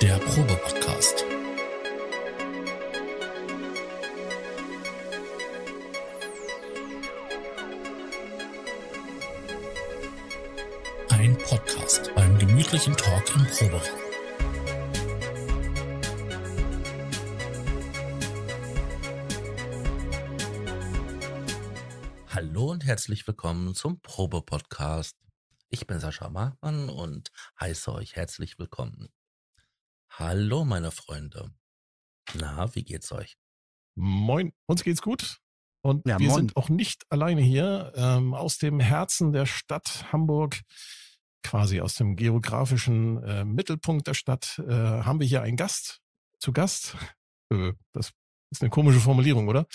Der Probe-Podcast. Ein Podcast beim gemütlichen Talk im Proberaum. Hallo und herzlich willkommen zum Probe-Podcast. Ich bin Sascha Markmann und heiße euch herzlich willkommen. Hallo, meine Freunde. Na, wie geht's euch? Moin, uns geht's gut. Und Ja, wir moin. sind auch nicht alleine hier. Ähm, aus dem Herzen der Stadt Hamburg, quasi aus dem geografischen äh, Mittelpunkt der Stadt, äh, haben wir hier einen Gast zu Gast. Äh, das ist eine komische Formulierung, oder?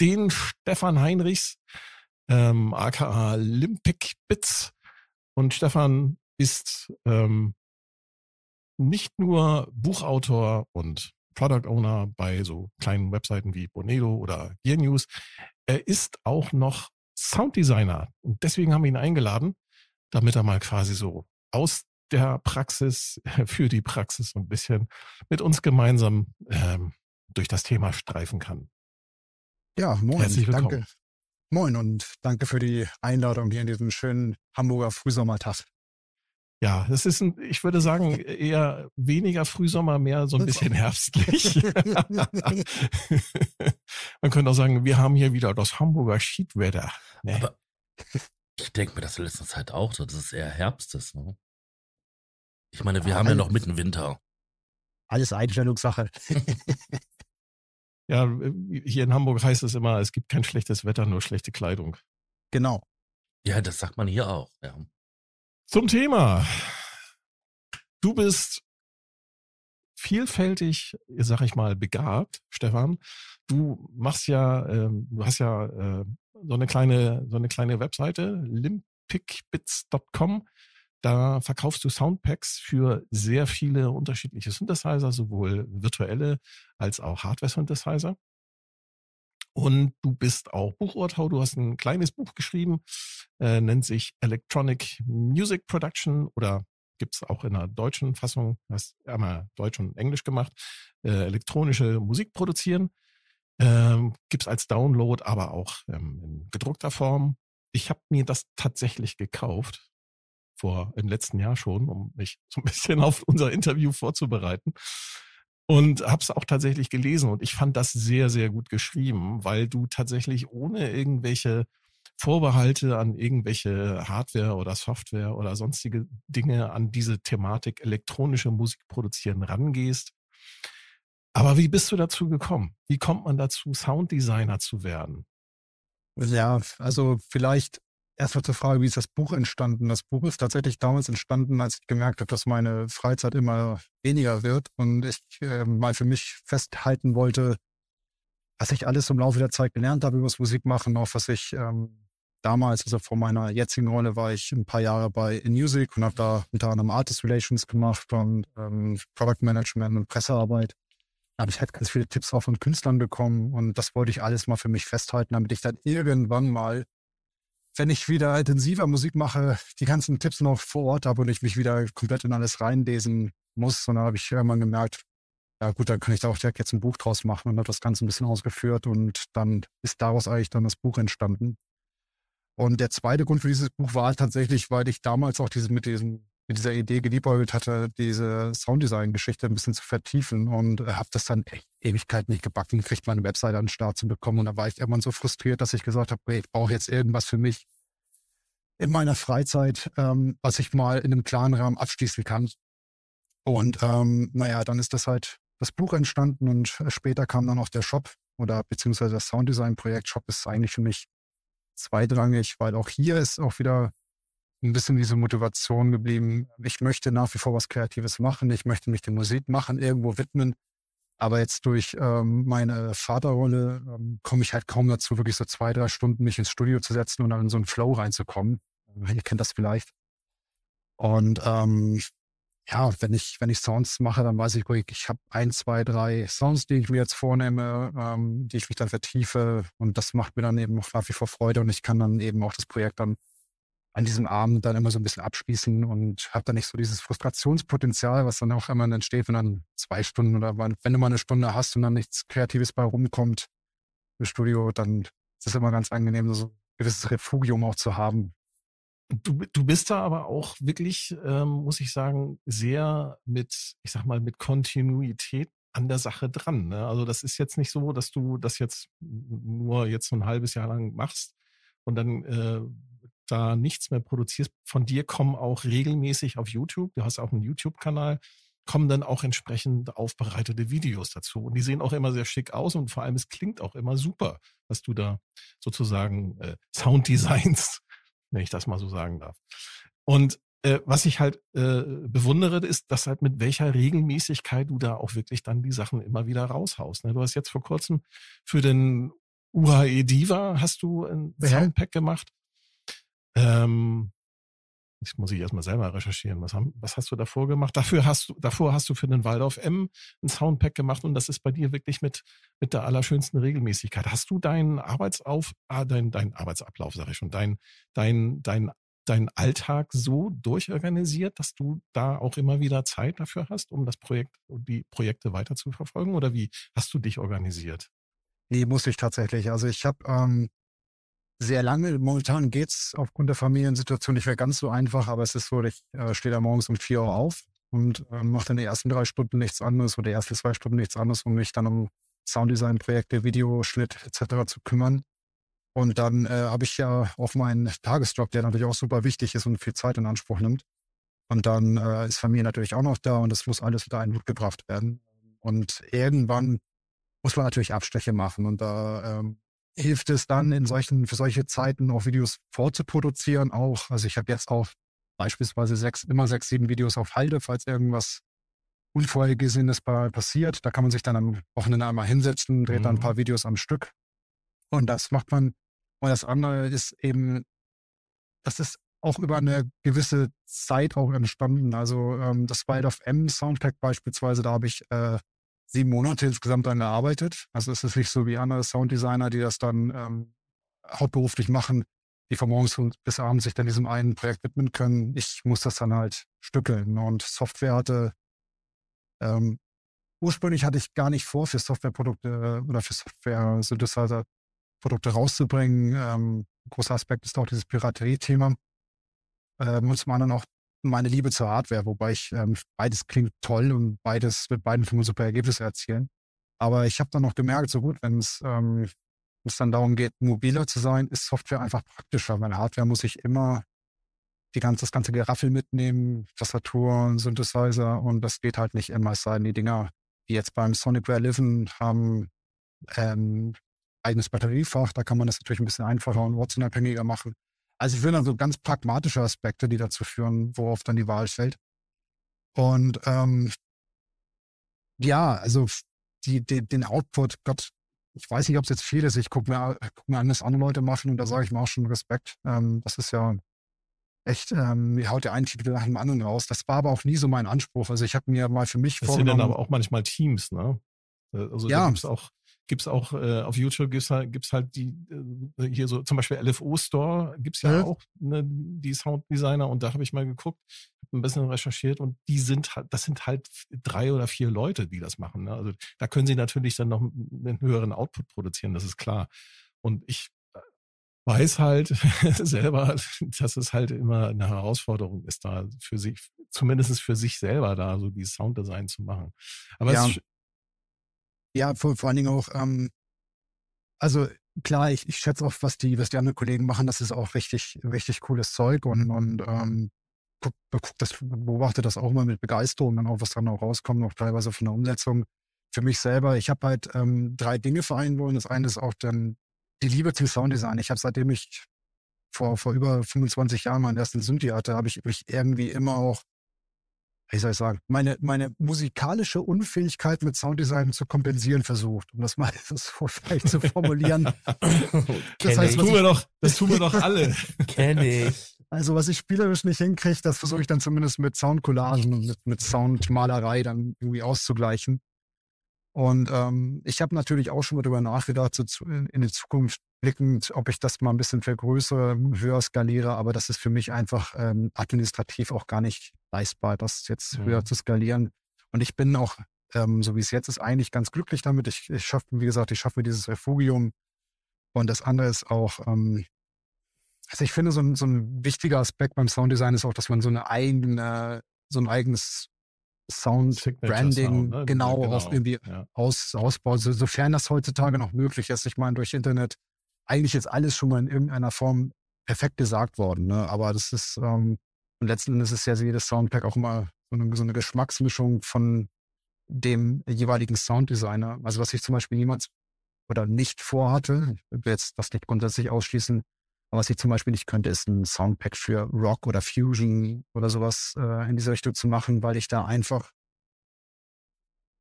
Den Stefan Heinrichs, ähm, aka Limpic Bits. Und Stefan ist ähm, nicht nur Buchautor und Product Owner bei so kleinen Webseiten wie Bonedo oder Gear News. Er ist auch noch Sounddesigner und deswegen haben wir ihn eingeladen, damit er mal quasi so aus der Praxis für die Praxis so ein bisschen mit uns gemeinsam ähm, durch das Thema streifen kann. Ja, moin. Herzlich willkommen. Danke. Moin und danke für die Einladung hier in diesem schönen Hamburger Frühsommertag. Ja, es ist, ein, ich würde sagen, eher weniger Frühsommer, mehr so ein bisschen herbstlich. Man könnte auch sagen, wir haben hier wieder das Hamburger Schiedwetter. Ne? Aber ich denke mir das in letzter Zeit auch so, dass es eher Herbst ist. Ne? Ich meine, wir Ja, haben ja noch mitten Winter. Alles Einstellungssache. Ja, hier in Hamburg heißt es immer, es gibt kein schlechtes Wetter, nur schlechte Kleidung. genau. Ja, das sagt man hier auch. Ja. Zum Thema. Du bist vielfältig, sag ich mal, begabt, Stefan. Du machst ja, ähm, du hast ja äh, so eine kleine, so eine kleine Webseite, limpicbits.com. Da verkaufst du Soundpacks für sehr viele unterschiedliche Synthesizer, sowohl virtuelle als auch Hardware-Synthesizer. Und du bist auch Buchautor. Du hast ein kleines Buch geschrieben, äh, nennt sich Electronic Music Production oder gibt's auch in einer deutschen Fassung, hast einmal Deutsch und Englisch gemacht, äh, elektronische Musik produzieren. Ähm, gibt's als Download, aber auch ähm, in gedruckter Form. Ich habe mir das tatsächlich gekauft, vor im letzten Jahr schon, um mich so ein bisschen auf unser Interview vorzubereiten. Und habe es auch tatsächlich gelesen und ich fand das sehr, sehr gut geschrieben, weil du tatsächlich ohne irgendwelche Vorbehalte an irgendwelche Hardware oder Software oder sonstige Dinge an diese Thematik elektronische Musik produzieren rangehst. Aber wie bist du dazu gekommen? Wie kommt man dazu, Sounddesigner zu werden? Ja, also vielleicht erstmal zur Frage, wie ist das Buch entstanden? Das Buch ist tatsächlich damals entstanden, als ich gemerkt habe, dass meine Freizeit immer weniger wird und ich äh, mal für mich festhalten wollte, was ich alles im Laufe der Zeit gelernt habe über das Musikmachen, auch was ich ähm, damals, also vor meiner jetzigen Rolle, war ich ein paar Jahre bei In Music und habe da unter anderem Artist Relations gemacht und ähm, Product Management und Pressearbeit. Da habe ich halt ganz viele Tipps auch von Künstlern bekommen und das wollte ich alles mal für mich festhalten, damit ich dann irgendwann mal, wenn ich wieder intensiver Musik mache, die ganzen Tipps noch vor Ort habe und ich mich wieder komplett in alles reinlesen muss. Und dann habe ich irgendwann gemerkt, ja gut, dann kann ich da auch direkt jetzt ein Buch draus machen und habe das Ganze ein bisschen ausgeführt und dann ist daraus eigentlich dann das Buch entstanden. Und der zweite Grund für dieses Buch war tatsächlich, weil ich damals auch diese, mit, diesem, mit dieser Idee geliebäugelt hatte, diese Sounddesign-Geschichte ein bisschen zu vertiefen und äh, habe das dann echt Ewigkeit nicht gebacken, kriegt meine Webseite an den Start zu bekommen. Und da war ich irgendwann so frustriert, dass ich gesagt habe, hey, ich brauche jetzt irgendwas für mich in meiner Freizeit, ähm, was ich mal in einem klaren Rahmen abschließen kann. Und ähm, naja, dann ist das halt das Buch entstanden und äh, später kam dann auch der Shop oder beziehungsweise das Sounddesign-Projekt. Shop ist eigentlich für mich zweitrangig, weil auch hier ist auch wieder ein bisschen diese Motivation geblieben. Ich möchte nach wie vor was Kreatives machen. Ich möchte mich dem Musik machen, irgendwo widmen. Aber jetzt durch ähm, meine Vaterrolle ähm, komme ich halt kaum dazu, wirklich so zwei, drei Stunden mich ins Studio zu setzen und dann in so einen Flow reinzukommen. Ihr kennt das vielleicht. Und ähm, ja, wenn ich, wenn ich Sounds mache, dann weiß ich, ich habe ein, zwei, drei Sounds, die ich mir jetzt vornehme, ähm, die ich mich dann vertiefe. Und das macht mir dann eben auch nach wie vor Freude und ich kann dann eben auch das Projekt dann an diesem Abend dann immer so ein bisschen abschließen und habe dann nicht so dieses Frustrationspotenzial, was dann auch immer entsteht, wenn dann zwei Stunden oder wenn du mal eine Stunde hast und dann nichts Kreatives bei rumkommt im Studio, dann ist es immer ganz angenehm, so ein gewisses Refugium auch zu haben. Du, du bist da aber auch wirklich, ähm, muss ich sagen, sehr mit, ich sag mal, mit Kontinuität an der Sache dran. Ne? Also das ist jetzt nicht so, dass du das jetzt nur jetzt so ein halbes Jahr lang machst und dann äh, da nichts mehr produzierst. Von dir kommen auch regelmäßig auf YouTube, du hast auch einen YouTube-Kanal, kommen dann auch entsprechend aufbereitete Videos dazu. Und die sehen auch immer sehr schick aus und vor allem es klingt auch immer super, was du da sozusagen äh, Sounddesigns, wenn ich das mal so sagen darf. Und äh, was ich halt äh, bewundere, ist, dass halt mit welcher Regelmäßigkeit du da auch wirklich dann die Sachen immer wieder raushaust. Ne? Du hast jetzt vor kurzem für den UHE Diva hast du ein ja. Soundpack gemacht. Ähm, das muss ich erstmal selber recherchieren. Was, haben, was hast du davor gemacht? Dafür hast du, davor hast du für den Waldorf M ein Soundpack gemacht und das ist bei dir wirklich mit, mit der allerschönsten Regelmäßigkeit. Hast du deinen Arbeitsauf, ah, dein, dein Arbeitsablauf, sage ich schon, dein, dein, dein deinen Alltag so durchorganisiert, dass du da auch immer wieder Zeit dafür hast, um das Projekt, die Projekte weiter zu verfolgen? Oder wie hast du dich organisiert? Nee, muss ich tatsächlich. Also ich habe ähm, sehr lange, momentan geht es aufgrund der Familiensituation nicht mehr ganz so einfach, aber es ist so, ich äh, stehe da morgens um vier Uhr auf und äh, mache dann die ersten drei Stunden nichts anderes oder die ersten zwei Stunden nichts anderes, um mich dann um Sounddesign-Projekte, Videoschnitt etc. zu kümmern. Und dann äh, habe ich ja auch meinen Tagesjob, der natürlich auch super wichtig ist und viel Zeit in Anspruch nimmt. Und dann äh, ist Familie natürlich auch noch da und das muss alles unter einen Hut gebracht werden. Und irgendwann muss man natürlich Abstriche machen. Und da ähm, hilft es dann in solchen, für solche Zeiten auch Videos vorzuproduzieren. Auch, also ich habe jetzt auch beispielsweise sechs, immer sechs, sieben Videos auf Halde, falls irgendwas Unvorhergesehenes passiert. Da kann man sich dann am Wochenende einmal hinsetzen, dreht mhm. dann ein mhm. paar Videos am Stück. Und das macht man und das andere ist eben, das ist auch über eine gewisse Zeit auch entstanden. Also ähm, das Wild of M Soundtrack beispielsweise, da habe ich äh, sieben Monate insgesamt dann gearbeitet. Also es ist nicht so wie andere Sounddesigner, die das dann ähm, hauptberuflich machen, die von morgens bis abends sich dann diesem einen Projekt widmen können. Ich muss das dann halt stückeln. Und Software hatte, ähm, ursprünglich hatte ich gar nicht vor, für Softwareprodukte oder für Software-Synthesizer Produkte rauszubringen. Ähm, großer Aspekt ist auch dieses Piraterie-Thema. Ähm, und zum anderen auch meine Liebe zur Hardware, wobei ich ähm, beides klingt toll und beides mit beiden für super Ergebnisse erzielen. Aber ich habe dann noch gemerkt, so gut, wenn es ähm, dann darum geht, mobiler zu sein, ist Software einfach praktischer, weil Hardware muss ich immer die ganze, das ganze Geraffel mitnehmen, Tastatur, Synthesizer und das geht halt nicht immer, es sei denn, die Dinger, die jetzt beim Sonicware Liven haben, ähm, eigenes Batteriefach. Da kann man das natürlich ein bisschen einfacher und ortsunabhängiger machen. Also ich finde dann so ganz pragmatische Aspekte, die dazu führen, worauf dann die Wahl fällt. Und ähm, ja, also die, die, den Output, Gott, ich weiß nicht, ob es jetzt viel ist. Ich gucke mir, guck mir an, was andere Leute machen und da sage ich mir auch schon Respekt. Ähm, das ist ja echt, ähm, mir haut der einen Titel nach dem anderen raus. Das war aber auch nie so mein Anspruch. Also ich habe mir mal für mich das vorgenommen. Das sind dann aber auch manchmal Teams, ne? Äh, also ja. auch gibt's auch äh, auf YouTube gibt's halt, gibt's halt die äh, hier so zum Beispiel LFO Store gibt's ja, ja. auch ne, die Sounddesigner und da habe ich mal geguckt, ein bisschen recherchiert und die sind halt, das sind halt drei oder vier Leute, die das machen. Ne? Also da können sie natürlich dann noch einen höheren Output produzieren, das ist klar. Und ich äh, weiß halt selber, dass es halt immer eine Herausforderung ist, da für sich, zumindest für sich selber da so die Sounddesign zu machen. Aber ja. es ja, vor, vor allen Dingen auch, ähm, also klar, ich, ich schätze auch, was die, was die anderen Kollegen machen, das ist auch richtig, richtig cooles Zeug und, und ähm, guck, guck das, beobachte das auch immer mit Begeisterung, dann auch, was dann auch rauskommt, auch teilweise von der Umsetzung. Für mich selber, ich habe halt ähm, drei Dinge vereinen wollen. Das eine ist auch dann die Liebe zum Sounddesign. Ich habe seitdem ich vor, vor über 25 Jahren meinen ersten Synthi hatte, habe ich irgendwie immer auch wie soll ich sagen, meine, meine musikalische Unfähigkeit mit Sounddesign zu kompensieren versucht, um das mal so vielleicht zu formulieren. das, heißt, tun wir doch, das tun wir doch alle. Kenne ich. Also was ich spielerisch nicht hinkriege, das versuche ich dann zumindest mit Soundcollagen und mit, mit Soundmalerei dann irgendwie auszugleichen. Und ähm, ich habe natürlich auch schon mal darüber nachgedacht, so zu, in, in die Zukunft rückblickend, ob ich das mal ein bisschen vergrößere, höher skaliere, aber das ist für mich einfach ähm, administrativ auch gar nicht leistbar, das jetzt mhm. höher zu skalieren. Und ich bin auch, ähm, so wie es jetzt ist, eigentlich ganz glücklich damit. Ich, ich schaffe, wie gesagt, ich schaffe dieses Refugium. Und das andere ist auch, ähm, also ich finde, so ein, so ein wichtiger Aspekt beim Sounddesign ist auch, dass man so eine eigene, so ein eigenes Sound, Signature Branding, Sound, ne? genau, genau, auch irgendwie ja. aus, ausbaut, so, sofern das heutzutage noch möglich ist. Ich meine, durch Internet, eigentlich ist alles schon mal in irgendeiner Form perfekt gesagt worden, ne? aber das ist, ähm, und letzten Endes ist ja jedes Soundpack auch immer so eine, so eine Geschmacksmischung von dem jeweiligen Sounddesigner. Also was ich zum Beispiel niemals oder nicht vorhatte, ich will jetzt das nicht grundsätzlich ausschließen, aber was ich zum Beispiel nicht könnte, ist ein Soundpack für Rock oder Fusion oder sowas äh, in dieser Richtung zu machen, weil ich da einfach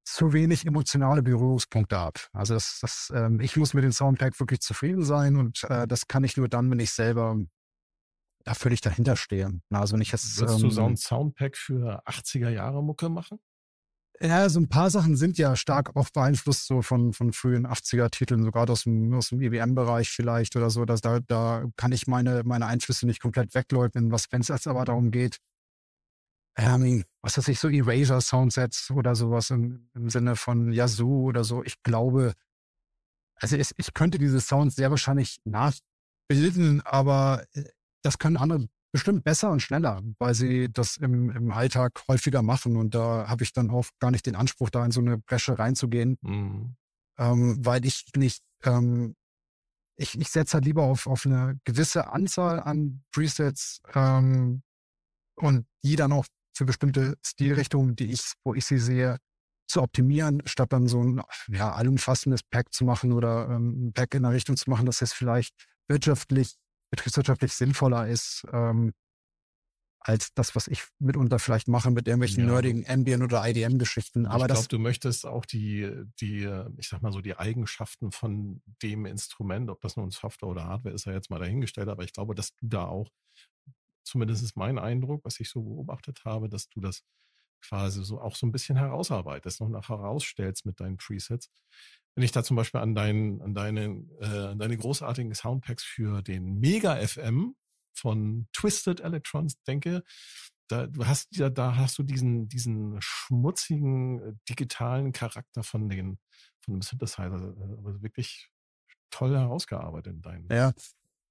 zu wenig emotionale Berührungspunkte habe. Also das, das, ähm, ich muss mit dem Soundpack wirklich zufrieden sein und äh, das kann ich nur dann, wenn ich selber da völlig dahinter stehe. Also wenn ich jetzt, Würdest ähm, du so ein Soundpack für 80er Jahre Mucke machen? Ja, so ein paar Sachen sind ja stark auch beeinflusst so von, von frühen 80er-Titeln, sogar aus dem, aus dem EWM-Bereich vielleicht oder so. Dass da, da kann ich meine, meine Einflüsse nicht komplett wegleugnen, was wenn es jetzt aber darum geht, ähm, was weiß ich, so Erasure-Soundsets oder sowas im, im Sinne von Yazoo oder so. Ich glaube, also es, ich könnte diese Sounds sehr wahrscheinlich nachbilden, aber äh, das können andere bestimmt besser und schneller, weil sie das im, im Alltag häufiger machen. Und da habe ich dann auch gar nicht den Anspruch, da in so eine Bresche reinzugehen, mhm. ähm, weil ich nicht, ähm, ich, ich setze halt lieber auf, auf eine gewisse Anzahl an Presets ähm, und die dann auch für bestimmte Stilrichtungen, die ich, wo ich sie sehe, zu optimieren, statt dann so ein ja, allumfassendes Pack zu machen oder ähm, ein Pack in der Richtung zu machen, dass es vielleicht wirtschaftlich betriebswirtschaftlich sinnvoller ist, ähm, als das, was ich mitunter vielleicht mache mit irgendwelchen ja. nerdigen Ambient- oder IDM-Geschichten. Aber ich glaube, du möchtest auch die, die, ich sag mal so, die Eigenschaften von dem Instrument, ob das nun Software oder Hardware ist, ja jetzt mal dahingestellt, aber ich glaube, dass du da auch, zumindest ist mein Eindruck, was ich so beobachtet habe, dass du das quasi so auch so ein bisschen herausarbeitest, noch nach herausstellst mit deinen Presets. Wenn ich da zum Beispiel an, dein, an, deine, äh, an deine großartigen Soundpacks für den Mega FM von Twisted Electrons denke, da, du hast ja, da hast du diesen, diesen schmutzigen äh, digitalen Charakter von den, von dem Synthesizer, also wirklich toll herausgearbeitet in deinen. Ja.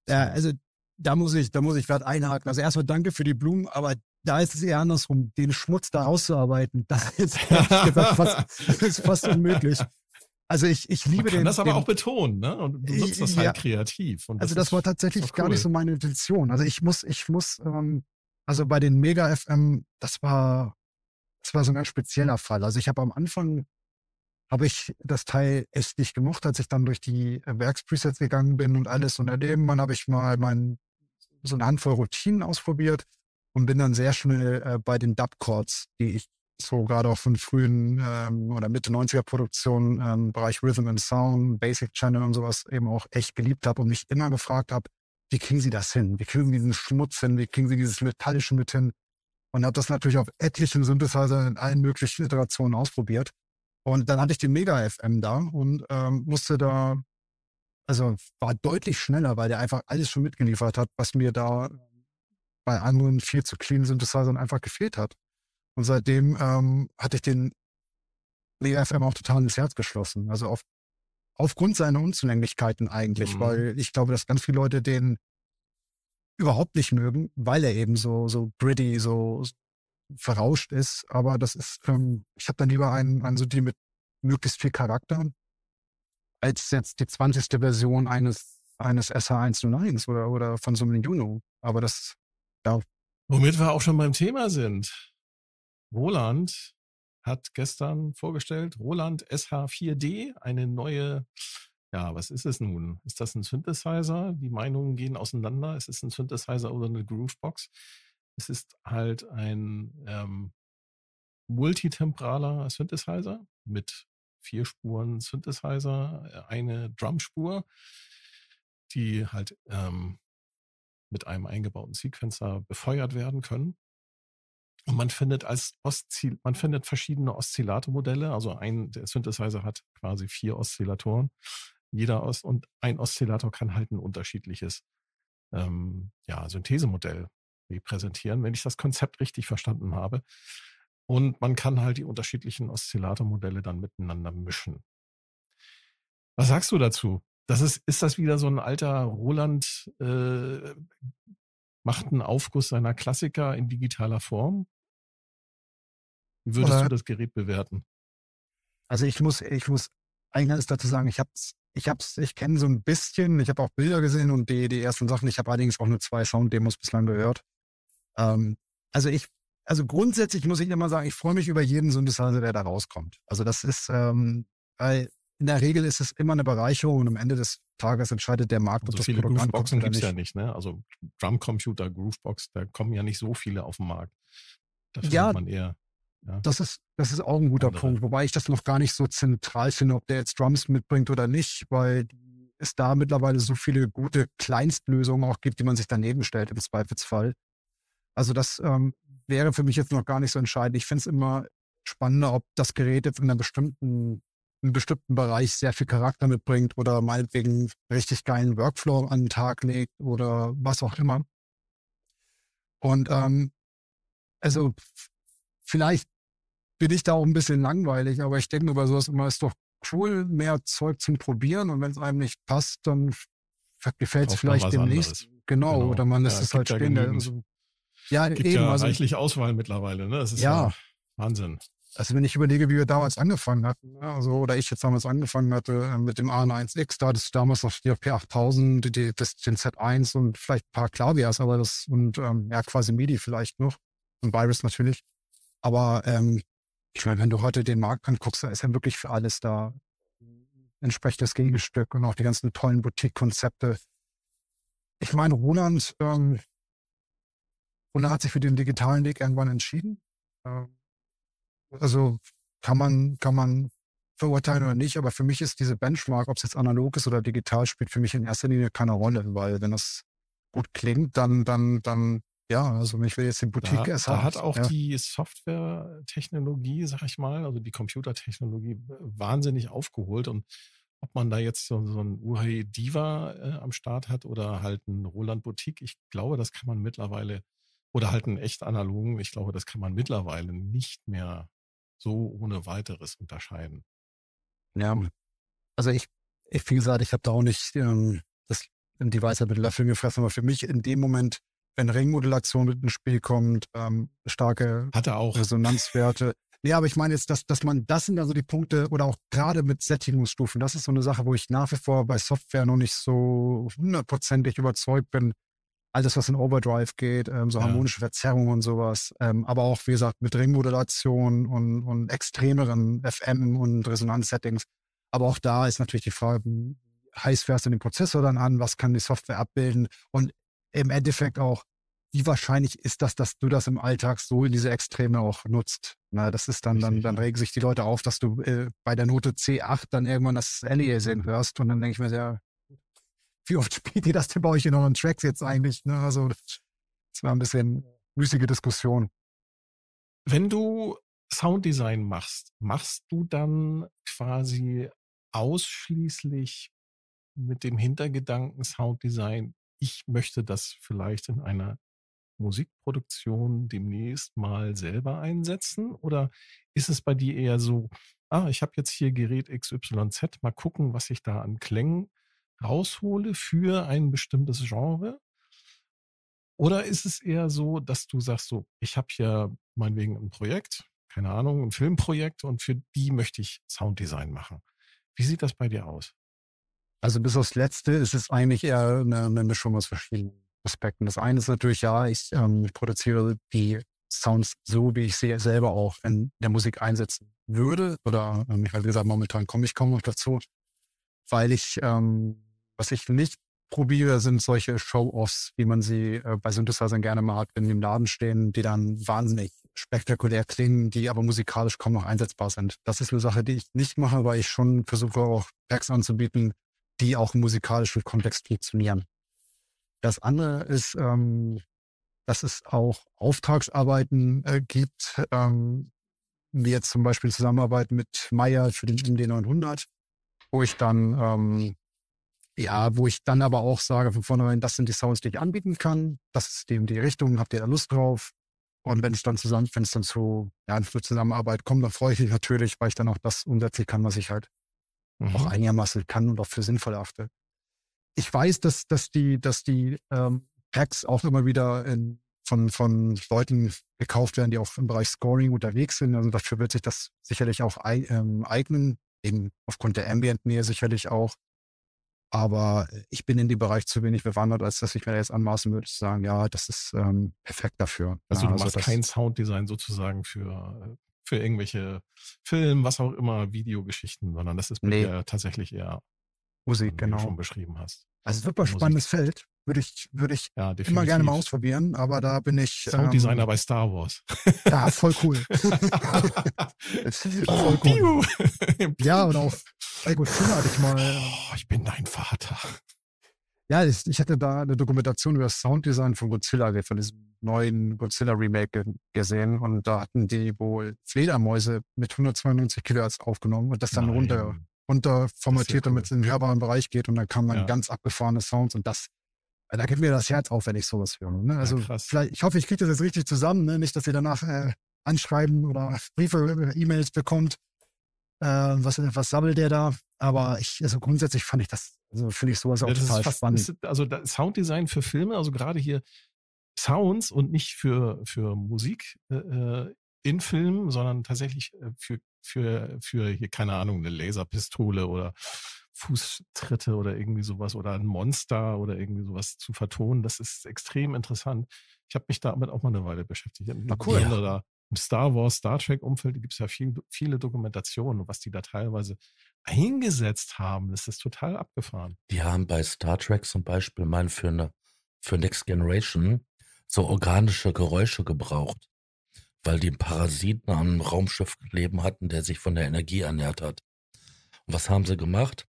Ja, also da muss ich, da muss ich gerade einhaken. Also erstmal danke für die Blumen, aber da ist es eher andersrum, den Schmutz da rauszuarbeiten. Das ist, fast, ist fast unmöglich. Also ich, ich liebe Man kann den. das aber den, auch betonen, ne? Und du nutzt das halt ja, kreativ. Das also das war tatsächlich cool. gar nicht so meine Intention. Also ich muss, ich muss, ähm, also bei den Mega FM, das war, das war so ein ganz spezieller Fall. Also ich habe am Anfang habe ich das Teil echt nicht gemocht, als ich dann durch die Werkspresets gegangen bin und alles. Und daneben habe ich mal mein, so eine Handvoll Routinen ausprobiert und bin dann sehr schnell äh, bei den Dub-Chords, die ich so gerade auch von frühen ähm, oder Mitte 90er Produktionen im ähm, Bereich Rhythm and Sound, Basic Channel und sowas eben auch echt geliebt habe und mich immer gefragt habe, wie kriegen sie das hin? Wie kriegen sie diesen Schmutz hin? Wie kriegen sie dieses Metallische mit hin? Und habe das natürlich auf etlichen Synthesizer in allen möglichen Iterationen ausprobiert. Und dann hatte ich den Mega FM da und ähm, musste da, also war deutlich schneller, weil der einfach alles schon mitgeliefert hat, was mir da bei anderen viel zu clean Synthesizern einfach gefehlt hat. Und seitdem ähm, hatte ich den WFM auch total ins Herz geschlossen. Also auf, aufgrund seiner Unzulänglichkeiten eigentlich, mhm. weil ich glaube, dass ganz viele Leute den überhaupt nicht mögen, weil er eben so, so gritty, so verrauscht ist. Aber das ist, ähm, ich habe dann lieber einen, einen so die mit möglichst viel Charakter, als jetzt die 20. Version eines, eines SH101 oder, oder von so einem Juno. Aber das, ja. Womit wir auch schon beim Thema sind. Roland hat gestern vorgestellt, Roland SH4D, eine neue, ja, was ist es nun? Ist das ein Synthesizer? Die Meinungen gehen auseinander. Ist es ein Synthesizer oder eine Groovebox? Es ist halt ein ähm, multitemporaler Synthesizer mit vier Spuren Synthesizer, eine Drumspur, die halt ähm, mit einem eingebauten Sequencer befeuert werden können. Und man findet als Oszil man findet verschiedene Oszillatormodelle. Also ein, der Synthesizer hat quasi vier Oszillatoren. jeder Os und ein Oszillator kann halt ein unterschiedliches ähm, ja, Synthesemodell repräsentieren, wenn ich das Konzept richtig verstanden habe. Und man kann halt die unterschiedlichen Oszillatormodelle dann miteinander mischen. Was sagst du dazu? Das ist, ist das wieder so ein alter Roland äh, macht einen Aufguss seiner Klassiker in digitaler Form? Wie würdest Oder, du das Gerät bewerten? Also ich muss, ich muss eines dazu sagen, ich hab's, ich hab's, ich kenne so ein bisschen, ich habe auch Bilder gesehen und die, die ersten Sachen, ich habe allerdings auch nur zwei Sound-Demos bislang gehört. Ähm, also ich, also grundsätzlich muss ich immer sagen, ich freue mich über jeden Synthesizer, der da rauskommt. Also das ist, ähm, weil in der Regel ist es immer eine Bereicherung und am Ende des Tages entscheidet der Markt, ob so das viele Produkt Grooveboxen gibt es ja nicht, ne? Also Drumcomputer, Groovebox, da kommen ja nicht so viele auf den Markt. Da findet ja, man eher. Ja, das ist, das ist auch ein guter andere. Punkt, wobei ich das noch gar nicht so zentral finde, ob der jetzt Drums mitbringt oder nicht, weil es da mittlerweile so viele gute Kleinstlösungen auch gibt, die man sich daneben stellt im Zweifelsfall. Also das ähm, wäre für mich jetzt noch gar nicht so entscheidend. Ich finde es immer spannender, ob das Gerät jetzt in einer bestimmten, einem bestimmten Bereich sehr viel Charakter mitbringt oder meinetwegen richtig geilen Workflow an den Tag legt oder was auch immer. Und ähm, also vielleicht bin ich da auch ein bisschen langweilig, aber ich denke über sowas immer, ist doch cool, mehr Zeug zum Probieren und wenn es einem nicht passt, dann gefällt es vielleicht demnächst. Genau, genau, oder man lässt ja, es halt stehen. Also, ja, gibt eben. Ja also, reichlich Auswahl mittlerweile, ne? Das ist ja, ja Wahnsinn. Also wenn ich überlege, wie wir damals angefangen hatten, also, oder ich jetzt damals angefangen hatte äh, mit dem A1X, da hattest du damals noch die P8000, die, das, den Z1 und vielleicht ein paar Klaviers, aber das und ähm, ja quasi MIDI vielleicht noch und Virus natürlich. Aber ähm, ich meine, wenn du heute den Markt anguckst, da ist ja wirklich für alles da entsprechendes Gegenstück und auch die ganzen tollen Boutique-Konzepte. Ich meine, Roland ähm, er hat sich für den digitalen Weg irgendwann entschieden. Ähm, also kann man, kann man verurteilen oder nicht, aber für mich ist diese Benchmark, ob es jetzt analog ist oder digital, spielt für mich in erster Linie keine Rolle, weil wenn das gut klingt, dann, dann, dann, ja, also ich will jetzt den Boutique da, da hat auch ja. die Software-Technologie, sag ich mal, also die Computertechnologie wahnsinnig aufgeholt und ob man da jetzt so, so ein UHI Diva äh, am Start hat oder halt ein Roland Boutique, ich glaube, das kann man mittlerweile oder halt einen echt analogen. Ich glaube, das kann man mittlerweile nicht mehr so ohne weiteres unterscheiden. Ja, also ich, ich wie gesagt, ich habe da auch nicht ähm, das die Weisheit mit Löffeln gefressen, aber für mich in dem Moment, wenn Ringmodulation mit ins Spiel kommt, ähm, starke Hatte auch. Resonanzwerte. Ja, aber ich meine jetzt, dass, dass man, das sind also die Punkte oder auch gerade mit Sättigungsstufen, das ist so eine Sache, wo ich nach wie vor bei Software noch nicht so hundertprozentig überzeugt bin, alles, was in Overdrive geht, ähm, so ja. harmonische Verzerrungen und sowas. Ähm, aber auch, wie gesagt, mit Ringmodulation und, und extremeren FM- und Resonanzsettings. Aber auch da ist natürlich die Frage, wie heiß fährst du den Prozessor dann an? Was kann die Software abbilden? Und im Endeffekt auch, wie wahrscheinlich ist das, dass du das im Alltag so in diese Extreme auch nutzt? Na, das ist dann, dann, dann regen sich die Leute auf, dass du äh, bei der Note C8 dann irgendwann das Aliasing hörst. Und dann denke ich mir sehr, wie oft spielt ihr das denn bei euch in euren Tracks jetzt eigentlich? Ne? Also, das war ein bisschen müßige Diskussion. Wenn du Sounddesign machst, machst du dann quasi ausschließlich mit dem Hintergedanken Sounddesign, ich möchte das vielleicht in einer Musikproduktion demnächst mal selber einsetzen? Oder ist es bei dir eher so, ah, ich habe jetzt hier Gerät XYZ, mal gucken, was ich da an Klängen raushole für ein bestimmtes Genre? Oder ist es eher so, dass du sagst, so, ich habe hier meinetwegen ein Projekt, keine Ahnung, ein Filmprojekt und für die möchte ich Sounddesign machen. Wie sieht das bei dir aus? Also bis aufs Letzte ist es eigentlich eher eine, eine Mischung aus verschiedenen Aspekten. Das eine ist natürlich, ja, ich, ähm, ich produziere die Sounds so, wie ich sie selber auch in der Musik einsetzen würde. Oder ähm, ich habe gesagt, momentan komme ich kaum noch dazu, weil ich ähm, was ich nicht probiere, sind solche Show-Offs, wie man sie äh, bei Synthesizern gerne hat, wenn die im Laden stehen, die dann wahnsinnig spektakulär klingen, die aber musikalisch kaum noch einsetzbar sind. Das ist eine Sache, die ich nicht mache, weil ich schon versuche auch Packs anzubieten, die auch musikalisch mit Kontext funktionieren. Das andere ist, ähm, dass es auch Auftragsarbeiten äh, gibt, ähm, wie jetzt zum Beispiel Zusammenarbeit mit Meyer für den MD900, wo ich dann ähm, ja, wo ich dann aber auch sage von vornherein, das sind die Sounds, die ich anbieten kann. Das ist die, die Richtung, habt ihr da Lust drauf? Und wenn es dann zusammen, wenn es dann zu, ja, zur Zusammenarbeit kommt, dann freue ich mich natürlich, weil ich dann auch das umsetzen kann, was ich halt mhm. auch einigermaßen kann und auch für sinnvoll achte. Ich weiß, dass, dass die, dass die ähm, Packs auch immer wieder in, von, von Leuten gekauft werden, die auch im Bereich Scoring unterwegs sind. Also dafür wird sich das sicherlich auch ähm, eignen, eben aufgrund der Ambient-Nähe sicherlich auch. Aber ich bin in dem Bereich zu wenig bewandert, als dass ich mir jetzt anmaßen würde, zu sagen, ja, das ist ähm, perfekt dafür. Also ja, du machst also kein Sounddesign sozusagen für, für irgendwelche Film, was auch immer, Videogeschichten, sondern das ist nee. tatsächlich eher Musik, genau. Wie du schon beschrieben hast. Also super Musik. spannendes Feld. Würde ich, würde ich ja, immer gerne mal ausprobieren, aber da bin ich. Sounddesigner ähm, bei Star Wars. Ja, voll cool. voll cool. ja, und auch bei Godzilla hatte ich mal. Oh, ich bin dein Vater. Ja, ich, ich hatte da eine Dokumentation über das Sounddesign von Godzilla, von diesem neuen Godzilla-Remake gesehen. Und da hatten die wohl Fledermäuse mit 192 Kilohertz aufgenommen und das dann Nein. runter, runter formatiert, cool. damit es in den hörbaren Bereich geht. Und dann kamen dann ja. ganz abgefahrene Sounds und das da geht mir das Herz auf, wenn ich sowas höre. Ne? Also ja, vielleicht, ich hoffe, ich kriege das jetzt richtig zusammen, ne? nicht, dass ihr danach äh, anschreiben oder Briefe, E-Mails bekommt. Äh, was, was sammelt der da? Aber ich, also grundsätzlich fand ich das, also finde ich sowas auch ja, total fast, spannend. Ist, also Sounddesign für Filme, also gerade hier Sounds und nicht für, für Musik äh, äh in Filmen, sondern tatsächlich äh, für, für, für hier, keine Ahnung, eine Laserpistole oder Fußtritte oder irgendwie sowas oder ein Monster oder irgendwie sowas zu vertonen. Das ist extrem interessant. Ich habe mich damit auch mal eine Weile beschäftigt. Na cool. Ja. Im Star Wars, Star Trek-Umfeld gibt es ja viel, viele Dokumentationen, was die da teilweise eingesetzt haben. Das ist total abgefahren. Die haben bei Star Trek zum Beispiel mal für eine für Next Generation so organische Geräusche gebraucht, weil die Parasiten am Raumschiff leben hatten, der sich von der Energie ernährt hat. Und was haben sie gemacht?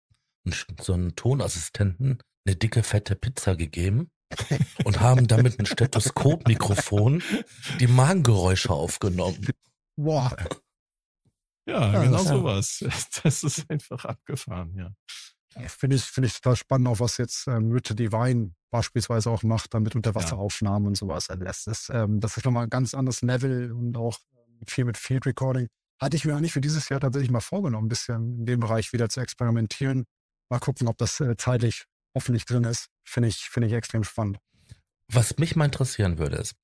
So einen Tonassistenten eine dicke, fette Pizza gegeben und haben damit ein Stethoskopmikrofon die Magengeräusche aufgenommen. Boah. Ja, ja genau sowas. Das ist einfach abgefahren, ja. Finde ich, finde ich total spannend, auch was jetzt ähm, Richard Divine beispielsweise auch macht, dann mit Unterwasseraufnahmen ja. und sowas. Also das ist, ähm, das ist nochmal ein ganz anderes Level und auch ähm, viel mit Field Recording. Hatte ich mir eigentlich für dieses Jahr tatsächlich mal vorgenommen, ein bisschen in dem Bereich wieder zu experimentieren. Mal gucken, ob das äh, zeitlich hoffentlich drin ist. Finde ich, finde ich extrem spannend. Was mich mal interessieren würde, ist,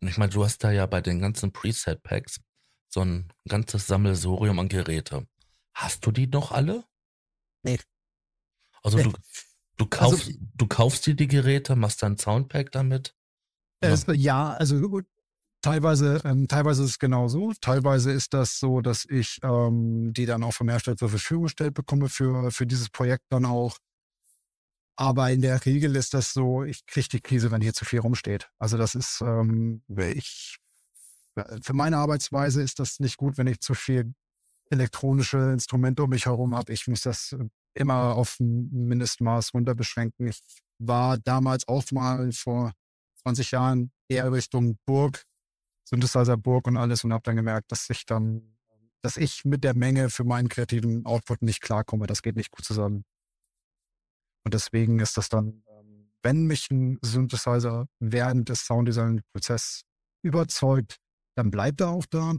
ich meine, du hast da ja bei den ganzen Preset-Packs so ein ganzes Sammelsorium an Geräte. Hast du die noch alle? Nee. Also nee. Du, du kaufst, also, du kaufst dir die Geräte, machst dein Soundpack damit? Äh, ja, also gut, Teilweise, ähm, teilweise ist es genau so. Teilweise ist das so, dass ich ähm, die dann auch vom Hersteller zur Verfügung gestellt bekomme für, für dieses Projekt dann auch. Aber in der Regel ist das so, ich kriege die Krise, wenn hier zu viel rumsteht. Also das ist, ähm, ich, für meine Arbeitsweise ist das nicht gut, wenn ich zu viel elektronische Instrumente um mich herum habe. Ich muss das immer auf ein Mindestmaß runter beschränken. Ich war damals auch mal vor 20 Jahren eher Richtung Burg Synthesizer Burg und alles und habe dann gemerkt, dass ich dann, dass ich mit der Menge für meinen kreativen Output nicht klarkomme. Das geht nicht gut zusammen. Und deswegen ist das dann, ähm, wenn mich ein Synthesizer während des Sounddesign-Prozesses überzeugt, dann bleibt er auch da.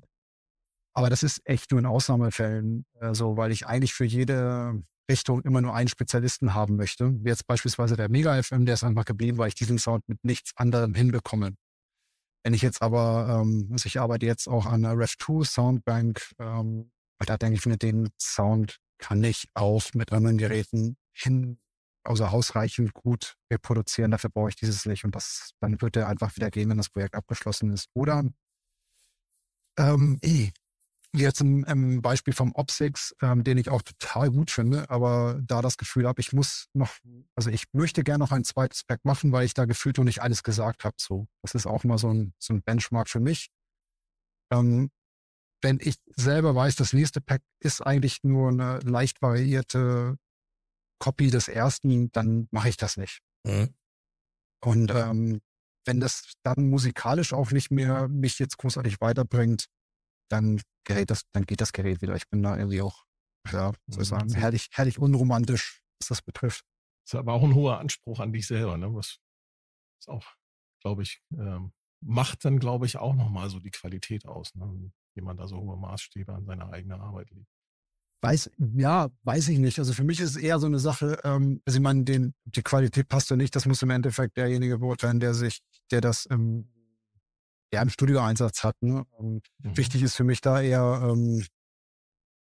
Aber das ist echt nur in Ausnahmefällen äh, so, weil ich eigentlich für jede Richtung immer nur einen Spezialisten haben möchte. Wie jetzt beispielsweise der Mega FM, der ist einfach geblieben, weil ich diesen Sound mit nichts anderem hinbekomme. Wenn ich jetzt aber, ähm, also ich arbeite jetzt auch an einer Rev2 Soundbank, ähm, da denke ich mir, den Sound kann ich auch mit anderen Geräten hin, außer ausreichend gut reproduzieren. Dafür brauche ich dieses nicht. Und das, dann wird er einfach wieder gehen, wenn das Projekt abgeschlossen ist. Oder ähm, eh, Jetzt im, im Beispiel vom Opsix, ähm, den ich auch total gut finde, aber da das Gefühl habe, ich muss noch, also ich möchte gerne noch ein zweites Pack machen, weil ich da gefühlt noch nicht alles gesagt habe. So, das ist auch mal so ein, so ein Benchmark für mich. Ähm, wenn ich selber weiß, das nächste Pack ist eigentlich nur eine leicht variierte Copy des ersten, dann mache ich das nicht. Mhm. Und ähm, wenn das dann musikalisch auch nicht mehr mich jetzt großartig weiterbringt, dann gerät das, dann geht das Gerät wieder. Ich bin da irgendwie auch, ja, soll ich sagen, herrlich, herrlich unromantisch, was das betrifft. Ist aber auch ein hoher Anspruch an dich selber, ne? Was ist auch, glaube ich, ähm, macht dann, glaube ich, auch nochmal so die Qualität aus, ne? Jemand da so hohe Maßstäbe an seiner eigenen Arbeit legt. Weiß, ja, weiß ich nicht. Also für mich ist es eher so eine Sache, ähm, also ich meine, den, die Qualität passt ja nicht, das muss im Endeffekt derjenige beurteilen, der sich, der das im, ja, im Studioeinsatz hat. Ne? Und mhm. wichtig ist für mich da eher, ähm,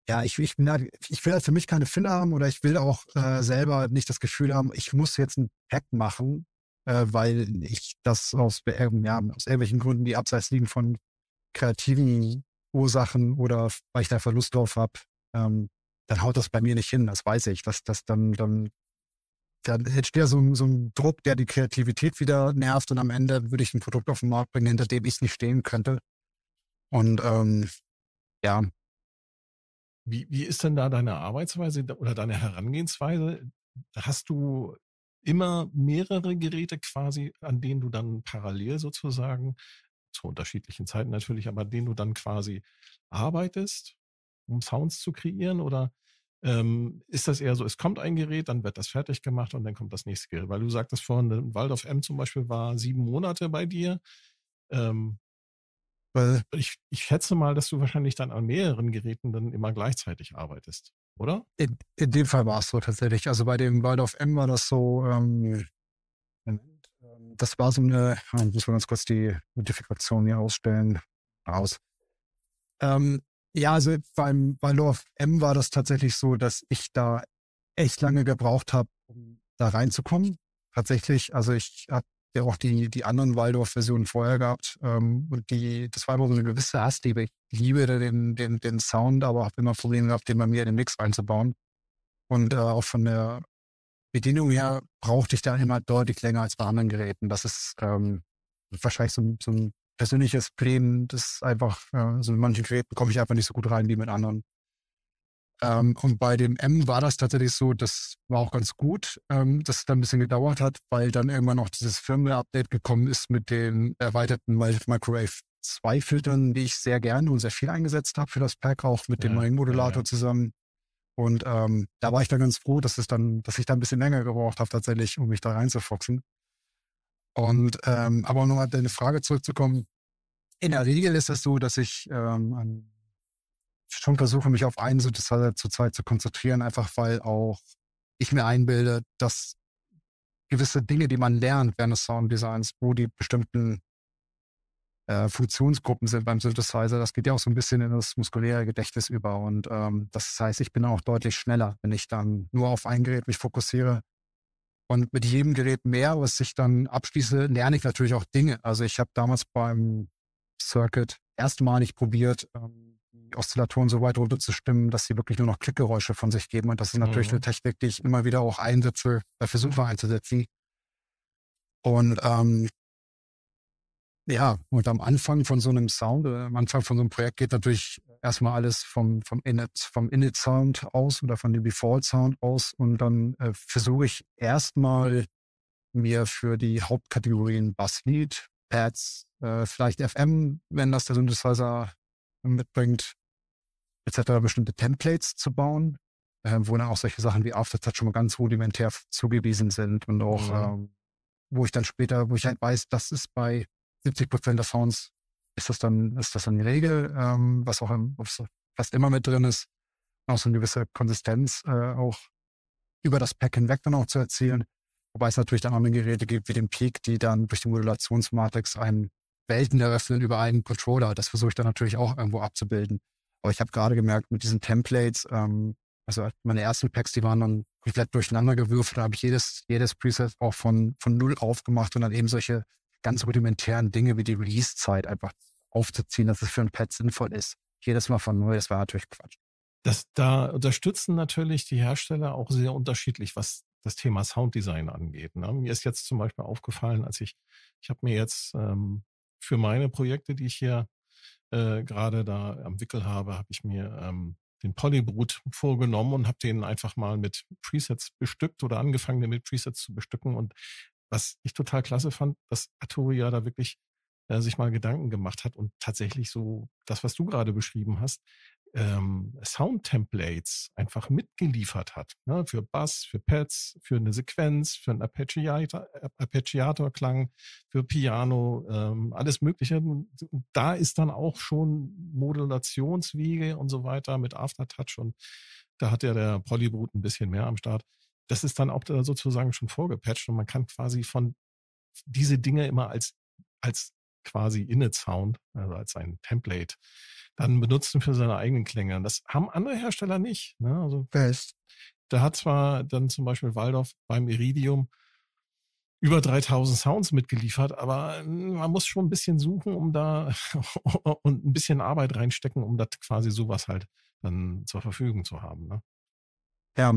ja, ich, ich, bin ich will halt für mich keine Filler haben oder ich will auch äh, selber nicht das Gefühl haben, ich muss jetzt ein Pack machen, äh, weil ich das aus, äh, ja, aus irgendwelchen Gründen, die abseits liegen von kreativen Ursachen oder weil ich da Verlust drauf habe, ähm, dann haut das bei mir nicht hin, das weiß ich. Das, das dann, dann, dann entsteht ja so, so ein Druck, der die Kreativität wieder nervt und am Ende würde ich ein Produkt auf den Markt bringen, hinter dem ich nicht stehen könnte. Und ähm, ja. Wie, wie ist denn da deine Arbeitsweise oder deine Herangehensweise? Hast du immer mehrere Geräte quasi, an denen du dann parallel sozusagen, zu unterschiedlichen Zeiten natürlich, aber an denen du dann quasi arbeitest? um Sounds zu kreieren? Oder ähm, ist das eher so, es kommt ein Gerät, dann wird das fertig gemacht und dann kommt das nächste Gerät? Weil du sagtest vorhin, Waldorf M zum Beispiel war sieben Monate bei dir. Ähm, weil ich, ich schätze mal, dass du wahrscheinlich dann an mehreren Geräten dann immer gleichzeitig arbeitest, oder? In, in dem Fall war es so tatsächlich. Also bei dem Waldorf M war das so, ähm, ähm das war so eine, ich muss mal ganz kurz die Modifikation hier ausstellen, aus. Ähm, ja, also beim bei Love M war das tatsächlich so, dass ich da echt lange gebraucht habe, um da reinzukommen. Tatsächlich, also ich habe ja auch die, die anderen Waldorf-Versionen vorher gehabt. Ähm, und die, das war immer so eine gewisse Hassliebe. Ich liebe den, den, den Sound, aber habe immer Probleme gehabt, den bei mir in den Mix einzubauen. Und äh, auch von der Bedienung her brauchte ich da immer deutlich länger als bei anderen Geräten. Das ist ähm, wahrscheinlich so, so ein persönliches Problem, das einfach, also mit manchen Geräten komme ich einfach nicht so gut rein wie mit anderen. Ähm, und bei dem M war das tatsächlich so, das war auch ganz gut, ähm, dass es dann ein bisschen gedauert hat, weil dann irgendwann noch dieses Firmware-Update gekommen ist mit den erweiterten Microwave 2 Filtern, die ich sehr gerne und sehr viel eingesetzt habe für das Pack, auch mit ja, dem neuen Modulator ja. zusammen. Und ähm, da war ich dann ganz froh, dass es dann, dass ich da ein bisschen länger gebraucht habe, tatsächlich, um mich da reinzufoxen. Und ähm, aber um nochmal deine Frage zurückzukommen, in der Regel ist es so, dass ich ähm, schon versuche, mich auf einen Synthesizer zur Zeit zu konzentrieren, einfach weil auch ich mir einbilde, dass gewisse Dinge, die man lernt während des Sounddesigns, wo die bestimmten äh, Funktionsgruppen sind beim Synthesizer, das geht ja auch so ein bisschen in das muskuläre Gedächtnis über. Und ähm, das heißt, ich bin auch deutlich schneller, wenn ich dann nur auf ein Gerät mich fokussiere, und mit jedem Gerät mehr, was ich dann abschließe, lerne ich natürlich auch Dinge. Also ich habe damals beim Circuit erstmalig probiert, ähm, die Oszillatoren so weit runterzustimmen, dass sie wirklich nur noch Klickgeräusche von sich geben. Und das ist natürlich mhm. eine Technik, die ich immer wieder auch einsetze, bei Versuchen einzusetzen. Und ähm, ja, und am Anfang von so einem Sound, äh, am Anfang von so einem Projekt geht natürlich erstmal alles vom, vom Init, vom Init-Sound aus oder von dem Default-Sound aus. Und dann äh, versuche ich erstmal mir für die Hauptkategorien Basslied, Pads, äh, vielleicht FM, wenn das der Synthesizer mitbringt, etc. bestimmte Templates zu bauen, äh, wo dann auch solche Sachen wie Aftertouch schon mal ganz rudimentär zugewiesen sind und auch, mhm. ähm, wo ich dann später, wo ich halt weiß, das ist bei 70 Prozent der Sounds ist das dann, ist das dann die Regel, ähm, was auch im, fast immer mit drin ist, auch so eine gewisse Konsistenz äh, auch über das Pack hinweg dann auch zu erzielen. Wobei es natürlich dann auch Geräte gibt wie den Peak, die dann durch die Modulationsmatrix einen Welten eröffnen über einen Controller. Das versuche ich dann natürlich auch irgendwo abzubilden. Aber ich habe gerade gemerkt, mit diesen Templates, ähm, also meine ersten Packs, die waren dann komplett durcheinander gewürfelt. Da habe ich jedes, jedes Preset auch von, von null aufgemacht und dann eben solche ganz rudimentären Dinge wie die Release-Zeit einfach aufzuziehen, dass es für ein Pad sinnvoll ist. Jedes Mal von neu, das war natürlich Quatsch. Das, da unterstützen natürlich die Hersteller auch sehr unterschiedlich, was das Thema Sounddesign angeht. Ne? Mir ist jetzt zum Beispiel aufgefallen, als ich, ich habe mir jetzt ähm, für meine Projekte, die ich hier äh, gerade da am Wickel habe, habe ich mir ähm, den Polybrut vorgenommen und habe den einfach mal mit Presets bestückt oder angefangen, den mit Presets zu bestücken. Und was ich total klasse fand, dass Arturia da wirklich äh, sich mal Gedanken gemacht hat und tatsächlich so das, was du gerade beschrieben hast, ähm, Sound-Templates einfach mitgeliefert hat. Ne? Für Bass, für Pads, für eine Sequenz, für einen Arpeggiator-Klang, für Piano, ähm, alles Mögliche. Da ist dann auch schon Modulationswege und so weiter mit Aftertouch und da hat ja der Polybrut ein bisschen mehr am Start. Das ist dann auch sozusagen schon vorgepatcht und man kann quasi von diese Dinge immer als, als quasi Init-Sound, also als ein Template, dann benutzen für seine eigenen Klänge. Das haben andere Hersteller nicht. Ne? Also, Best. Da hat zwar dann zum Beispiel Waldorf beim Iridium über 3000 Sounds mitgeliefert, aber man muss schon ein bisschen suchen, um da und ein bisschen Arbeit reinstecken, um das quasi sowas halt dann zur Verfügung zu haben. Ne? Ja,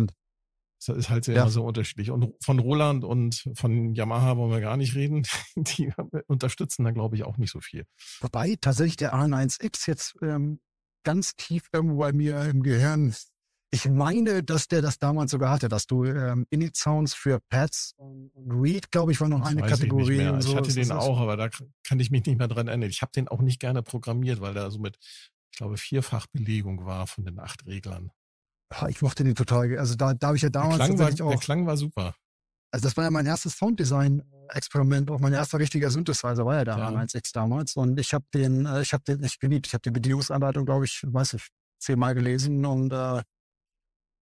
das ist halt sehr Ja. so unterschiedlich. Und von Roland und von Yamaha wollen wir gar nicht reden. Die unterstützen da, glaube ich, auch nicht so viel. Wobei tatsächlich der A1X jetzt ähm, ganz tief irgendwo bei mir im Gehirn. Ich meine, dass der das damals sogar hatte, dass du ähm, Init-Sounds für Pads und Read, glaube ich, war noch Das eine ich Kategorie. mehr. und so. Ich hatte den auch, aber da kann ich mich nicht mehr dran erinnern. Ich habe den auch nicht gerne programmiert, weil der so mit, ich glaube, Vierfachbelegung war von den acht Reglern. Ja, Ich mochte den total. Also da, da habe ich ja Der damals Klang, war, tatsächlich der auch. Klang war super. Also das war ja mein erstes Sounddesign-Experiment, auch mein erster richtiger Synthesizer war ja der Ja. A1X damals. Und ich habe den, äh, ich habe den echt geliebt. Ich habe die Bedienungsanleitung, glaube ich, weiß ich, zehnmal gelesen und äh,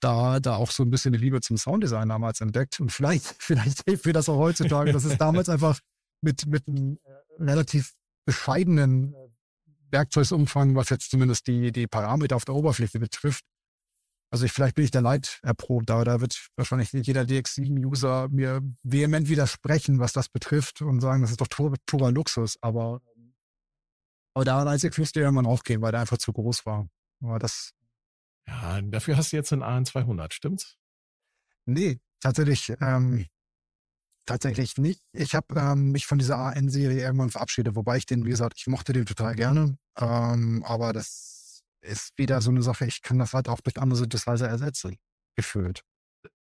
da, da auch so ein bisschen die Liebe zum Sounddesign damals entdeckt. Und vielleicht, vielleicht hilft mir das auch heutzutage. Das ist damals einfach mit, mit einem äh, relativ bescheidenen äh, Werkzeugumfang, was jetzt zumindest die, die Parameter auf der Oberfläche betrifft. Also ich, vielleicht bin ich da leid erprobt, aber da wird wahrscheinlich nicht jeder DX7-User mir vehement widersprechen, was das betrifft und sagen, das ist doch pur, purer Luxus. Aber, aber da als ich müsste irgendwann aufgehen, weil der einfach zu groß war. Aber das, Ja, dafür hast du jetzt einen AN200, stimmt's? nee, tatsächlich, ähm, tatsächlich nicht. Ich habe ähm, mich von dieser AN-Serie irgendwann verabschiedet, wobei ich den, wie gesagt, ich mochte den total gerne. Ähm, aber das ist wieder so eine Sache, ich kann das halt auch durch andere Synthesizer ersetzen, gefühlt.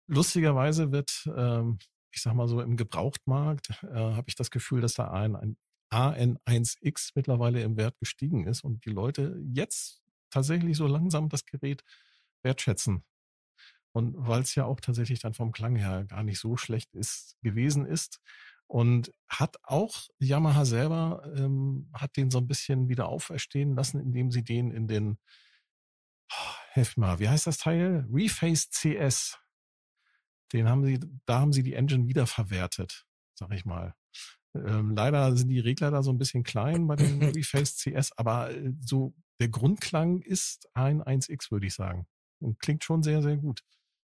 Lustigerweise wird, ähm, ich sag mal so, im Gebrauchtmarkt äh, habe ich das Gefühl, dass der ein AN1X mittlerweile im Wert gestiegen ist und die Leute jetzt tatsächlich so langsam das Gerät wertschätzen. Und weil es ja auch tatsächlich dann vom Klang her gar nicht so schlecht ist, gewesen ist. Und hat auch Yamaha selber, ähm, hat den so ein bisschen wieder auferstehen lassen, indem sie den in den, oh, helf mal, wie heißt das Teil? Reface CS. Den haben sie, da haben sie die Engine wieder verwertet, sag ich mal. Ähm, leider sind die Regler da so ein bisschen klein bei dem Reface CS, aber äh, so der Grundklang ist ein 1X, würde ich sagen. Und klingt schon sehr, sehr gut.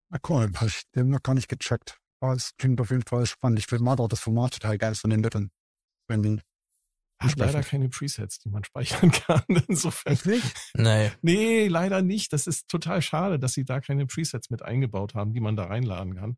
Na cool, hab ich den noch gar nicht gecheckt. Aber es klingt auf jeden Fall spannend. Ich finde auch das Format total geil von den Leuten. Wenn Hat leider keine Presets, die man speichern kann. Insofern. Echt nicht? Nee. Nee, leider nicht. Das ist total schade, dass sie da keine Presets mit eingebaut haben, die man da reinladen kann.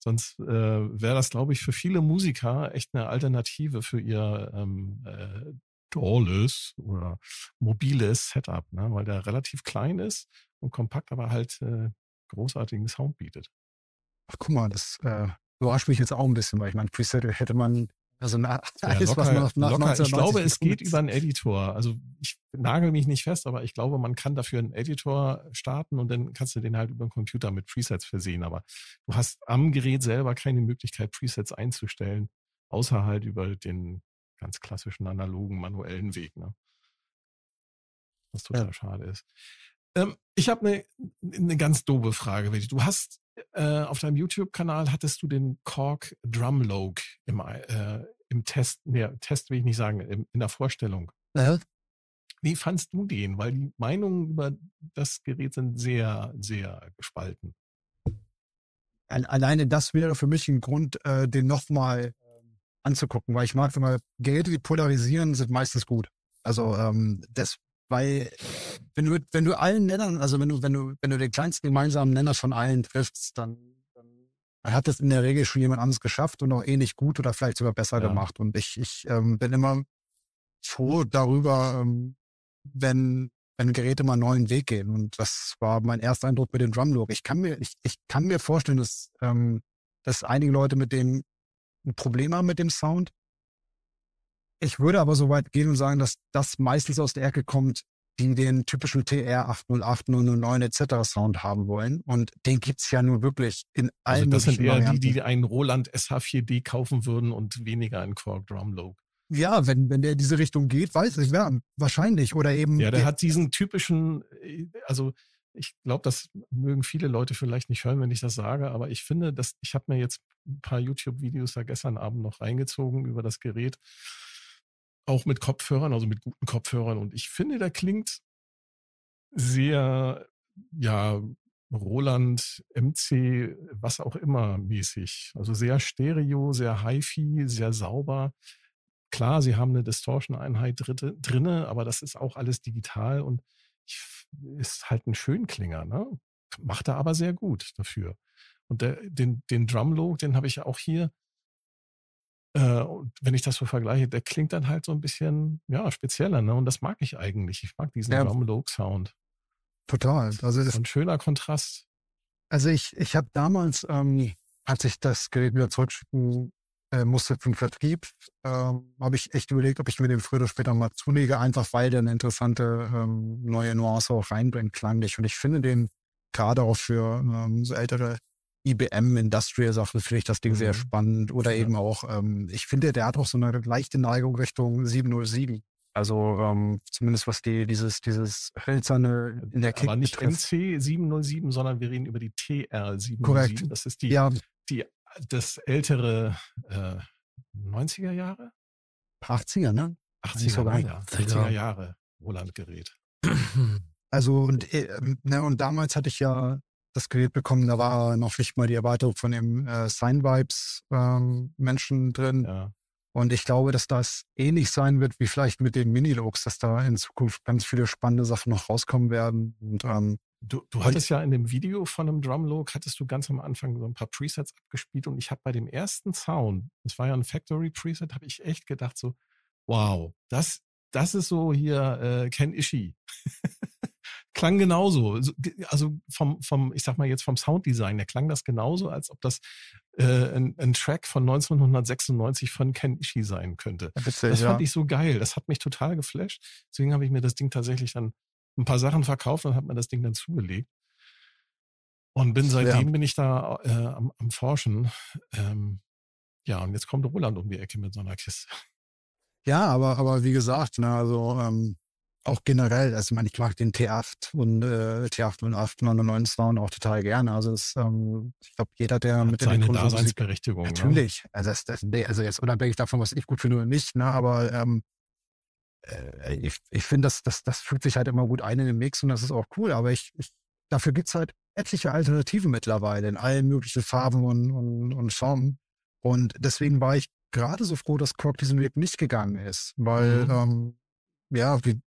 Sonst äh, wäre das, glaube ich, für viele Musiker echt eine Alternative für ihr ähm, äh, dolles oder mobiles Setup, ne? weil der relativ klein ist und kompakt, aber halt äh, großartigen Sound bietet. Ach, guck mal, das äh, überrascht mich jetzt auch ein bisschen, weil ich meine, Preset hätte man, also na, Ja, alles, was locker, nach, nach locker. Ich 1990 glaube, es geht über einen Editor. Also ich nagel mich nicht fest, aber ich glaube, man kann dafür einen Editor starten und dann kannst du den halt über den Computer mit Presets versehen. Aber du hast am Gerät selber keine Möglichkeit, Presets einzustellen, außer halt über den ganz klassischen analogen manuellen Weg. Ne? Was total Ja. schade ist. Ähm, ich habe eine eine ganz doofe Frage. Willi. Du hast äh, auf deinem YouTube-Kanal hattest du den Korg Drumlog im, äh, im Test, nee, Test will ich nicht sagen, im, in der Vorstellung. Ja, Wie fandst du den? Weil die Meinungen über das Gerät sind sehr, sehr gespalten. Al- Alleine das wäre für mich ein Grund, äh, den nochmal anzugucken, weil ich mag, wenn wir Geräte, die polarisieren, sind meistens gut. Also ähm, das, weil wenn du, wenn du allen Nennern, also wenn du, wenn du, wenn du den kleinsten gemeinsamen Nenner von allen triffst, dann, dann hat das in der Regel schon jemand anderes geschafft und auch ähnlich gut oder vielleicht sogar besser Ja. gemacht. Und ich, ich ähm, bin immer froh darüber, ähm, wenn, wenn Geräte mal einen neuen Weg gehen. Und das war mein erster Eindruck mit dem Drumlook. Ich kann mir, ich, ich kann mir vorstellen, dass, ähm, dass einige Leute mit dem ein Problem haben mit dem Sound. Ich würde aber so weit gehen und sagen, dass das meistens aus der Ecke kommt, die den typischen TR 808, 009 etc. Sound haben wollen. Und den gibt's ja nur wirklich in allen Also das sind eher Varianten. die, die einen Roland SH4D kaufen würden und weniger einen Korg Drumlogue. Ja, wenn, wenn der in diese Richtung geht, weiß ich, ja, wahrscheinlich. Oder eben. Ja, der hat diesen typischen, äh, also ich glaube, das mögen viele Leute vielleicht nicht hören, wenn ich das sage, aber ich finde, dass ich habe mir jetzt ein paar YouTube-Videos da gestern Abend noch reingezogen über das Gerät, auch mit Kopfhörern, also mit guten Kopfhörern. Und ich finde, der klingt sehr, ja, Roland, MC, was auch immer mäßig. Also sehr stereo, sehr hi-fi, sehr sauber. Klar, sie haben eine Distortion-Einheit drinne, aber das ist auch alles digital und ist halt ein Schönklinger, ne? Macht er aber sehr gut dafür. Und der, den, den Drumlogue, den habe ich ja auch hier. Äh, und wenn ich das so vergleiche, der klingt dann halt so ein bisschen, ja, spezieller, ne? Und das mag ich eigentlich. Ich mag diesen Ja. Drumlogue-Sound. Total. Also, das, Ein schöner Kontrast. also ich, ich habe damals, ähm, als ich das Gerät wieder zurückschicken äh, musste für den Vertrieb, ähm, habe ich echt überlegt, ob ich mir den früher oder später mal zulege, einfach weil der eine interessante ähm, neue Nuance auch reinbringt, klanglich. Und ich finde den gerade auch für ähm, so ältere IBM Industrial Sachen finde ich das Ding sehr Mhm. spannend. Oder Ja. eben auch, ähm, ich finde, der hat auch so eine leichte Neigung Richtung 707. Also ähm, zumindest was die dieses dieses hölzerne in der Kick Aber nicht betrifft. MC 707, sondern wir reden über die TR 707. Korrekt. Das ist die, Ja, die das ältere äh, 90er Jahre? 80er, ne? 80er, sogar. ja, 80er. 80er Jahre Roland-Gerät. Also und, äh, ne, und damals hatte ich ja das Gerät bekommen, da war noch nicht mal die Erweiterung von dem äh, Sign Vibes ähm, Menschen drin. Ja. Und ich glaube, dass das ähnlich sein wird wie vielleicht mit den Minilogs, dass da in Zukunft ganz viele spannende Sachen noch rauskommen werden. Und ähm, Du, du hattest ja in dem Video von einem Drumlogue, hattest du ganz am Anfang so ein paar Presets abgespielt und ich habe bei dem ersten Sound, das war ja ein Factory Preset, habe ich echt gedacht so, wow, das, das ist so hier äh, Ken Ishii. klang genauso. So, ge- Also vom, vom, ich sag mal jetzt vom Sounddesign, der klang das genauso, als ob das äh, ein, ein Track von 1996 von Ken Ishii sein könnte. witzig, Das ja. fand ich so geil. Das hat mich total geflasht. Deswegen habe ich mir das Ding tatsächlich dann ein paar Sachen verkauft und habe mir das Ding dann zugelegt. Und bin seitdem bin ich da äh, am, am Forschen. Ähm, ja, und jetzt kommt Roland um die Ecke mit so einer Kiste. Ja, aber, aber wie gesagt, ne, also ähm, auch generell, also ich meine, ich mag den T8 und äh, T808 99 Sound auch total gerne. Also es, ähm, ich glaube, jeder, der Hat mit seine Musik Daseinsberechtigung. Ne? Natürlich. Also, das, das, nee, also jetzt unabhängig davon, was ich gut finde oder nicht, ne, aber ähm, äh, ich, ich finde, das, das, das fügt sich halt immer gut ein in den Mix und das ist auch cool. Aber ich, ich dafür gibt's halt etliche Alternativen mittlerweile in allen möglichen Farben und, und, und Formen. Und deswegen war ich gerade so froh, dass Korg diesen Weg nicht gegangen ist. Weil, Mhm. ähm, ja, wie,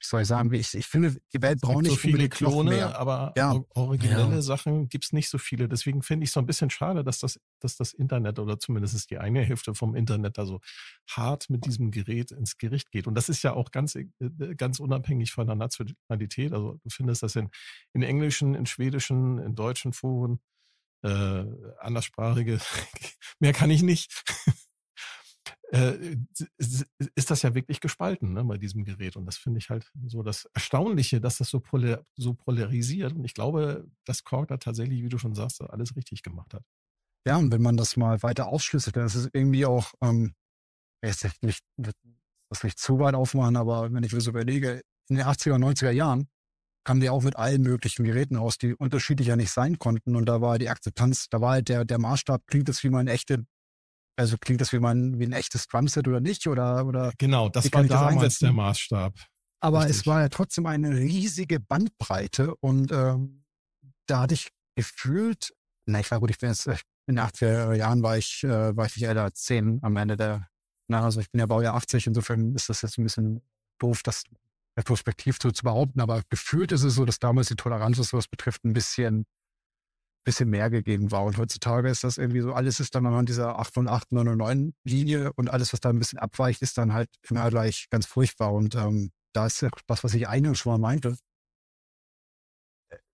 wie soll ich sagen, wie ich, ich finde, die Welt braucht nicht so viele Klone, mehr. aber Ja. or- originelle Ja. Sachen gibt's nicht so viele. Deswegen finde ich es so ein bisschen schade, dass das, dass das Internet oder zumindest die eine Hälfte vom Internet da so hart mit diesem Gerät ins Gericht geht. Und das ist ja auch ganz, äh, ganz unabhängig von der Nationalität. Also du findest das in, in englischen, in schwedischen, in deutschen Foren, äh, anderssprachige. Mehr kann ich nicht. Äh, ist das ja wirklich gespalten ne, bei diesem Gerät. Und das finde ich halt so das Erstaunliche, dass das so, polar, so polarisiert. Und ich glaube, dass Korg da tatsächlich, wie du schon sagst, alles richtig gemacht hat. Ja, und wenn man das mal weiter aufschlüsselt, dann ist es irgendwie auch, ähm, jetzt nicht, das nicht zu weit aufmachen, aber wenn ich mir so überlege, in den 80er, 90er Jahren kamen die auch mit allen möglichen Geräten aus, die unterschiedlicher nicht sein konnten. Und da war die Akzeptanz, da war halt der, der Maßstab, klingt das wie mein echte, also klingt das wie mein, wie ein echtes Drumset oder nicht? Oder, oder, Genau, das war das damals der Maßstab. aber Richtig. es war ja trotzdem eine riesige Bandbreite und ähm, da hatte ich gefühlt, na, ich war gut, ich bin jetzt, in den 80er Jahren war ich, äh, war ich nicht älter als 10 am Ende der, na, also ich bin ja Baujahr 80, insofern ist das jetzt ein bisschen doof, das retrospektiv so zu behaupten, aber gefühlt ist es so, dass damals die Toleranz, was sowas betrifft, ein bisschen, bisschen mehr gegeben war. Und heutzutage ist das irgendwie so, alles ist dann anhand dieser 808, Linie und alles, was da ein bisschen abweicht, ist dann halt immer gleich ganz furchtbar. Und ähm, da ist ja das, was ich eingangs schon mal meinte.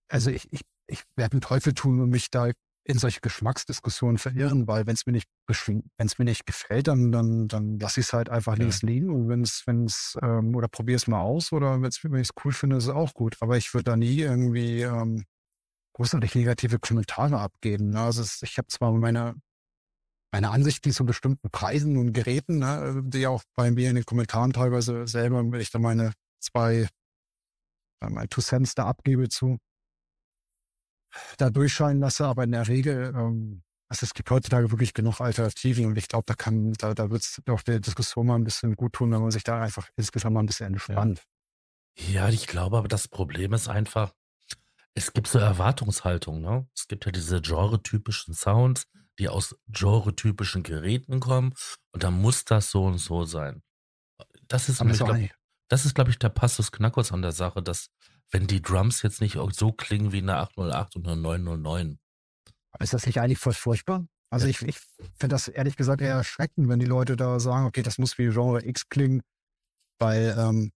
Also ich, ich, ich werde einen Teufel tun, um mich da in solche Geschmacksdiskussionen verirren, weil wenn es mir nicht wenn es mir nicht gefällt, dann dann dann lasse ich es halt einfach ja. links liegen und wenn es wenn es ähm, oder probiere es mal aus oder wenn ich es cool finde, ist es auch gut. Aber ich würde da nie irgendwie ähm, großartig negative Kommentare abgeben. Ne? Also es, ich habe zwar meine meine Ansichten zu bestimmten Preisen und Geräten, ne, die auch bei mir in den Kommentaren teilweise selber, wenn ich da meine zwei, meine Two Cents da abgebe zu, da durchscheinen lasse, aber in der Regel, ähm, also es gibt heutzutage wirklich genug Alternativen und ich glaube, da kann, da, da wird es auch der Diskussion mal ein bisschen gut tun, wenn man sich da einfach insgesamt mal ein bisschen entspannt. Ja. ja, ich glaube, aber das Problem ist einfach, es gibt so Erwartungshaltung, ne? Es gibt ja diese genre-typischen Sounds, die aus genre-typischen Geräten kommen und da muss das so und so sein. Das ist, glaub, das ist, glaube ich, der Passus Knackos an der Sache, dass wenn die Drums jetzt nicht so klingen wie eine 808 und eine 909. Ist das nicht eigentlich voll furchtbar? Also ja. ich, ich finde das ehrlich gesagt eher erschreckend, wenn die Leute da sagen, okay, das muss wie Genre X klingen, weil ähm,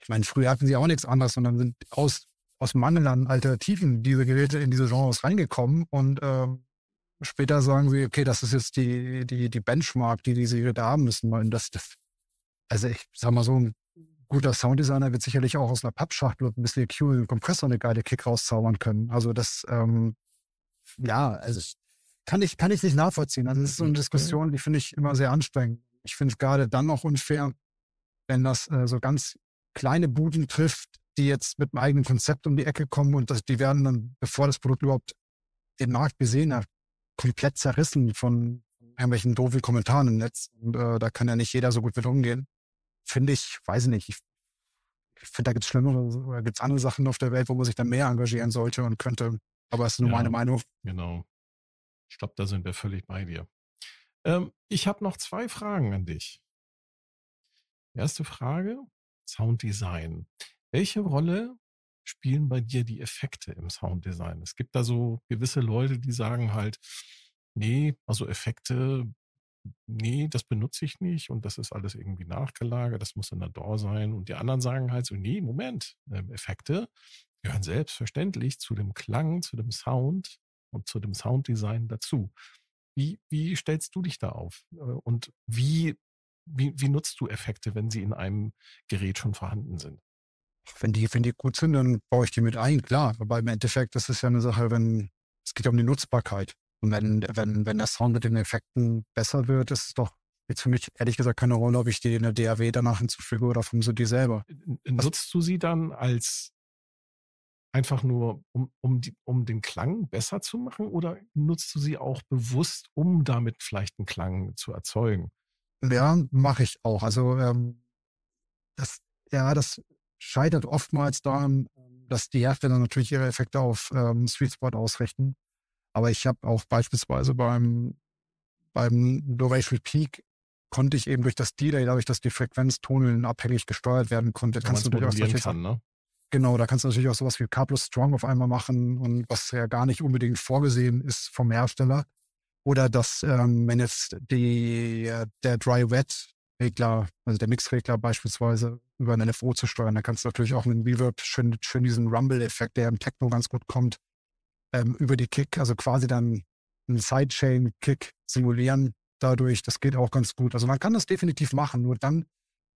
ich meine, früher hatten sie auch nichts anderes, sondern sind aus, aus Mangel an Alternativen diese Geräte in diese Genres reingekommen und ähm, später sagen sie, okay, das ist jetzt die, die, die Benchmark, die diese Geräte haben müssen. Und das, das, also ich sag mal so, ein guter Sounddesigner wird sicherlich auch aus einer Pappschachtel ein bisschen EQ und Kompressor eine geile Kick rauszaubern können. Also das, ähm, ja, also kann ich, kann ich nicht nachvollziehen. Also das ist so eine Diskussion, die finde ich immer sehr anstrengend. Ich finde es gerade dann auch unfair, wenn das äh, so ganz kleine Buden trifft, die jetzt mit einem eigenen Konzept um die Ecke kommen und das, die werden dann, bevor das Produkt überhaupt den Markt gesehen hat, komplett zerrissen von irgendwelchen doofen Kommentaren im Netz. Und äh, da kann ja nicht jeder so gut mit umgehen finde ich, weiß ich nicht, ich, ich finde, da gibt es schlimmere oder gibt es andere Sachen auf der Welt, wo man sich dann mehr engagieren sollte und könnte. Aber es ist nur ja, meine Meinung. Genau. Ich glaube, da sind wir völlig bei dir. Ähm, ich habe noch zwei Fragen an dich. Erste Frage, Sounddesign. Welche Rolle spielen bei dir die Effekte im Sounddesign? Es gibt da so gewisse Leute, die sagen halt, nee, also Effekte nee, das benutze ich nicht und das ist alles irgendwie nachgelagert, das muss in der DAW sein. Und die anderen sagen halt so, nee, Moment, ähm, Effekte gehören selbstverständlich zu dem Klang, zu dem Sound und zu dem Sounddesign dazu. Wie, wie stellst du dich da auf? Äh, und wie, wie, wie nutzt du Effekte, wenn sie in einem Gerät schon vorhanden sind? Wenn die, wenn die gut sind, dann baue ich die mit ein, klar. Aber im Endeffekt, das ist ja eine Sache, wenn, es geht ja um die Nutzbarkeit. Und wenn, wenn, wenn der Sound mit den Effekten besser wird, ist es doch jetzt für mich ehrlich gesagt keine Rolle, ob ich die in der DAW danach hinzufüge oder vom so die selber. Nutzt du sie dann als einfach nur, um, um, die, um den Klang besser zu machen oder nutzt du sie auch bewusst, um damit vielleicht einen Klang zu erzeugen? Ja, mache ich auch. Also ähm, das, ja, das scheitert oftmals daran, dass die Hersteller natürlich ihre Effekte auf ähm, Sweet Spot ausrichten. Aber ich habe auch beispielsweise beim, beim Duration Peak konnte ich eben durch das Delay, dadurch, dass die Frequenz Tonhöhen abhängig gesteuert werden konnte, kannst du natürlich auch kann, ne? Genau, da kannst du natürlich auch sowas wie K plus Strong auf einmal machen und was ja gar nicht unbedingt vorgesehen ist vom Hersteller. Oder dass, ähm, wenn jetzt die, der Dry-Wet-Regler, also der Mix-Regler beispielsweise über ein LFO zu steuern, dann kannst du natürlich auch mit dem Reverb schön, schön diesen Rumble-Effekt, der im Techno ganz gut kommt, ähm, über die Kick, also quasi dann einen Sidechain-Kick simulieren dadurch. Das geht auch ganz gut. Also man kann das definitiv machen, nur dann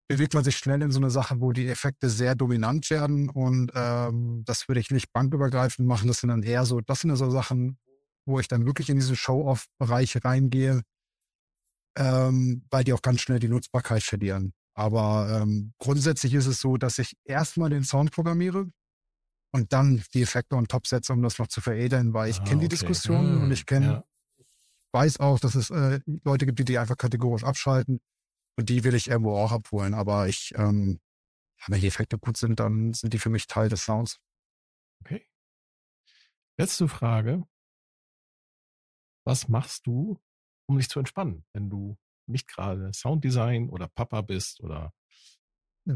bewegt man sich schnell in so eine Sache, wo die Effekte sehr dominant werden und ähm, das würde ich nicht bankübergreifend machen. Das sind dann eher so, das sind so Sachen, wo ich dann wirklich in diese Show-off-Bereiche reingehe, ähm, weil die auch ganz schnell die Nutzbarkeit verlieren. Aber ähm, grundsätzlich ist es so, dass ich erstmal den Sound programmiere, und dann die Effekte on top setze, um das noch zu veredeln, weil ich ah, kenne die okay. Diskussion hm, und ich kenne, ja. weiß auch, dass es äh, Leute gibt, die die einfach kategorisch abschalten und die will ich irgendwo auch abholen. Aber ich, ähm, wenn die Effekte gut sind, dann sind die für mich Teil des Sounds. Okay. Letzte Frage. Was machst du, um dich zu entspannen, wenn du nicht gerade Sounddesign oder Papa bist oder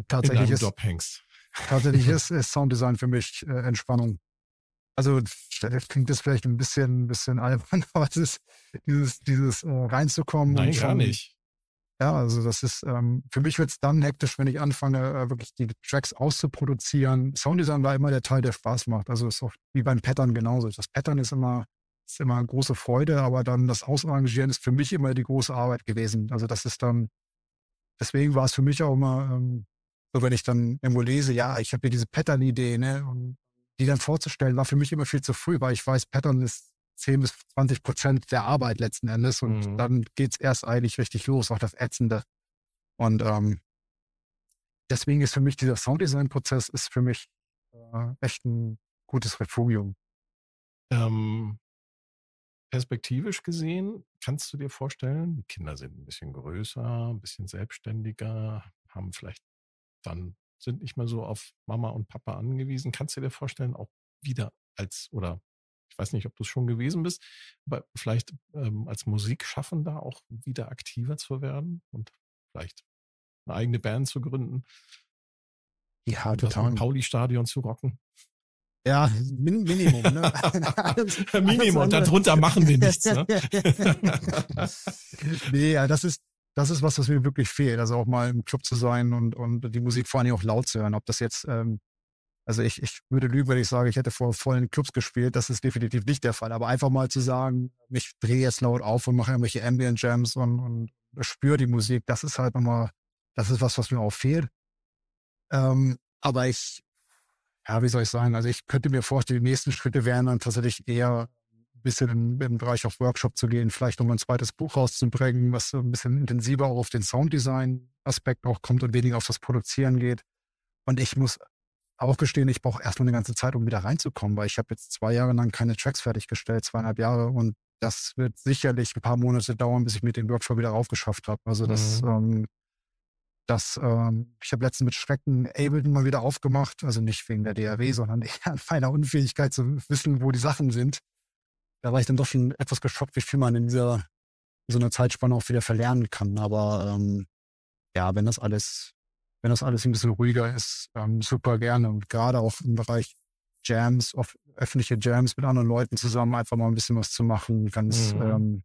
Tatsächlich in deinem Job hängst? Tatsächlich ist, ist Sounddesign für mich äh, Entspannung. Also klingt das vielleicht ein bisschen, ein bisschen albern, aber es ist dieses, dieses äh, reinzukommen. Nein, schon, gar nicht. Ja, also das ist, ähm, für mich wird es dann hektisch, wenn ich anfange, äh, wirklich die Tracks auszuproduzieren. Sounddesign war immer der Teil, der Spaß macht. Also ist auch wie beim Pattern genauso. Das Pattern ist immer ist immer eine große Freude, aber dann das Außenarrangieren ist für mich immer die große Arbeit gewesen. Also das ist dann, deswegen war es für mich auch immer, ähm, so wenn ich dann irgendwo lese, ja, ich habe hier diese Pattern-Idee, ne, und die dann vorzustellen, war für mich immer viel zu früh, weil ich weiß, Pattern ist 10 bis 20 Prozent der Arbeit letzten Endes und mhm. dann geht's erst eigentlich richtig los, auch das Ätzende. Und ähm, deswegen ist für mich dieser Sounddesign-Prozess ist für mich äh, echt ein gutes Refugium. Ähm, perspektivisch gesehen, kannst du dir vorstellen, die Kinder sind ein bisschen größer, ein bisschen selbstständiger, haben vielleicht dann, sind nicht mehr so auf Mama und Papa angewiesen. Kannst du dir vorstellen, auch wieder als, oder ich weiß nicht, ob du es schon gewesen bist, aber vielleicht ähm, als Musikschaffender auch wieder aktiver zu werden und vielleicht eine eigene Band zu gründen? Ja, total. Pauli-Stadion zu rocken. Ja, Min Minimum. Ne? Minimum, darunter machen wir nichts. Ne? nee, ja, das ist, das ist was, was mir wirklich fehlt. Also auch mal im Club zu sein und, und die Musik vor allem auch laut zu hören. Ob das jetzt, ähm, also ich, ich würde lügen, wenn ich sage, ich hätte vor vollen Clubs gespielt. Das ist definitiv nicht der Fall. Aber einfach mal zu sagen, ich drehe jetzt laut auf und mache irgendwelche Ambient Jams und, und spüre die Musik, das ist halt nochmal, das ist was, was mir auch fehlt. Ähm, aber ich ja, wie soll ich sagen? Also ich könnte mir vorstellen, die nächsten Schritte wären dann tatsächlich eher ein bisschen im, im Bereich auf Workshop zu gehen, vielleicht um ein zweites Buch rauszubringen, was so ein bisschen intensiver auch auf den Sounddesign-Aspekt auch kommt und weniger auf das Produzieren geht. Und ich muss auch gestehen, ich brauche erstmal eine ganze Zeit, um wieder reinzukommen, weil ich habe jetzt zwei Jahre lang keine Tracks fertiggestellt, zweieinhalb Jahre und das wird sicherlich ein paar Monate dauern, bis ich mit dem Workshop wieder raufgeschafft habe. Also das mhm. ähm, das, ähm, ich habe letztens mit Schrecken Ableton mal wieder aufgemacht, also nicht wegen der DAW, sondern eher an meiner Unfähigkeit zu wissen, wo die Sachen sind. Da war ich dann doch schon etwas geschockt, wie viel man in dieser in so einer Zeitspanne auch wieder verlernen kann. Aber ähm, ja, wenn das alles, wenn das alles ein bisschen ruhiger ist, ähm, super gerne. Und gerade auch im Bereich Jams, öffentliche Jams mit anderen Leuten zusammen einfach mal ein bisschen was zu machen, ganz mhm. ähm,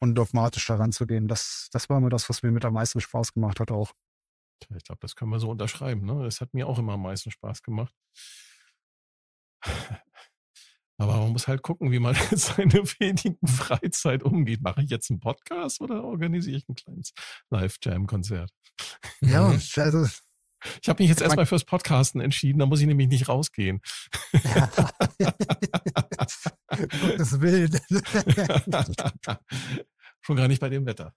undogmatisch daran zu gehen. Das, das war immer das, was mir mit am meisten Spaß gemacht hat auch. Ich glaube, das können wir so unterschreiben. Ne? Das hat mir auch immer am meisten Spaß gemacht. Aber man muss halt gucken, wie man seine wenigen Freizeit umgeht. Mache ich jetzt einen Podcast oder organisiere ich ein kleines Live-Jam-Konzert? Ja, also. Ich habe mich jetzt erstmal fürs Podcasten entschieden, da muss ich nämlich nicht rausgehen. Ja. Gottes Willen. Schon gar nicht bei dem Wetter.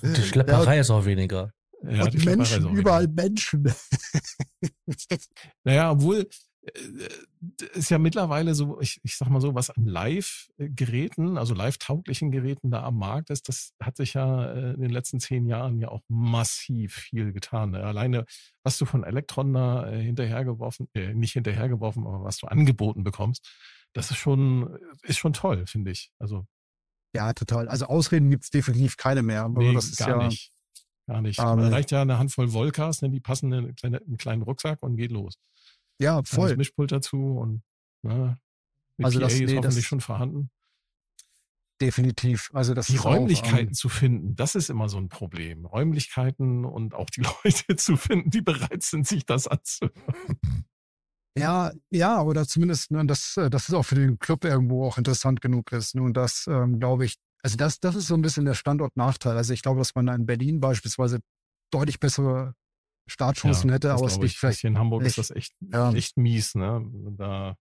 Die Schlepperei ja. ist auch weniger. Ja, und Menschen, überall Menschen. naja, obwohl äh, ist ja mittlerweile so, ich, ich sag mal so, was an Live-Geräten, also live-tauglichen Geräten da am Markt ist, das hat sich ja äh, in den letzten zehn Jahren ja auch massiv viel getan. Ne? Alleine, was du von Elektron da äh, hinterhergeworfen, äh, nicht hinterhergeworfen, aber was du angeboten bekommst, das ist schon, ist schon toll, finde ich. Also. Ja, total. Also Ausreden gibt's definitiv keine mehr. Aber nee, das ist gar ja, nicht. Gar nicht. Um, da reicht ja eine Handvoll Volkas, ne, die passen in einen kleinen Rucksack und geht los. Ja, voll. Das Mischpult dazu und ne, also PA das ist nee, hoffentlich das, schon vorhanden. Definitiv. Also das die Räumlichkeiten auch, um, zu finden, das ist immer so ein Problem. Räumlichkeiten und auch die Leute zu finden, die bereit sind, sich das anzuhören. Ja, ja, oder zumindest, ne, dass, äh, dass es auch für den Club irgendwo auch interessant genug ist. Nun, das, ähm, glaube ich, also das, das ist so ein bisschen der Standortnachteil. Also ich glaube, dass man in Berlin beispielsweise deutlich bessere Startchancen ja, hätte, aber es liegt vielleicht. Hier in Hamburg echt, ist das echt, ja. echt mies, ne? Da,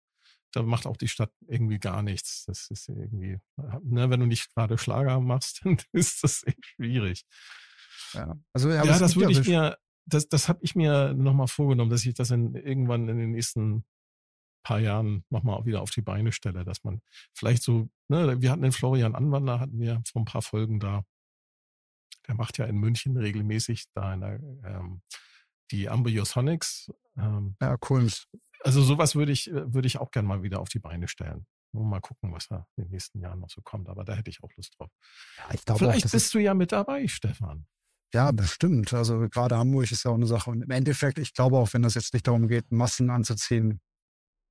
da macht auch die Stadt irgendwie gar nichts. Das ist irgendwie, ne, wenn du nicht gerade Schlager machst, dann ist das echt schwierig. Ja, also, ja, ja das würde ich mir, das, das habe ich mir nochmal vorgenommen, dass ich das in, irgendwann in den nächsten paar Jahren nochmal wieder auf die Beine stelle, dass man vielleicht so, ne, wir hatten den Florian Anwander, hatten wir vor ein paar Folgen da. Der macht ja in München regelmäßig da in der, ähm, die Ambiosonics. Ähm, ja, cool. Also sowas würde ich, würde ich auch gerne mal wieder auf die Beine stellen. Mal gucken, was da in den nächsten Jahren noch so kommt. Aber da hätte ich auch Lust drauf. Ja, ich glaube, Vielleicht bist du ja mit dabei, Stefan. Ja, bestimmt. Also gerade Hamburg ist ja auch eine Sache. Und im Endeffekt, ich glaube auch, wenn das jetzt nicht darum geht, Massen anzuziehen,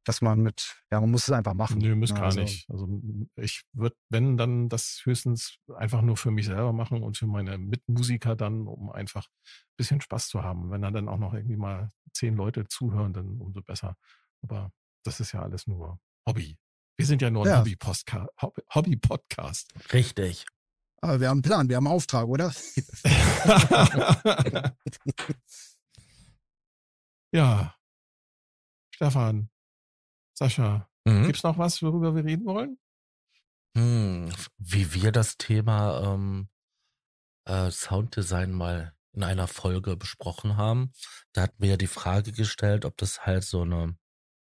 dass man mit, ja, man muss es einfach machen. Nö, muss ja, gar also, nicht. Also ich würde, wenn, dann das höchstens einfach nur für mich selber machen und für meine Mitmusiker dann, um einfach ein bisschen Spaß zu haben. Wenn dann auch noch irgendwie mal zehn Leute zuhören, dann umso besser. Aber das ist ja alles nur Hobby. Wir sind ja nur ein Ja. Hobby-Podcast. Hobby-Podcast. Richtig. Aber wir haben einen Plan, wir haben einen Auftrag, oder? ja. Stefan, Sascha, Mhm. gibt's noch was, worüber wir reden wollen? Hm, wie wir das Thema ähm, äh, Sounddesign mal in einer Folge besprochen haben, da hatten wir ja die Frage gestellt, ob das halt so eine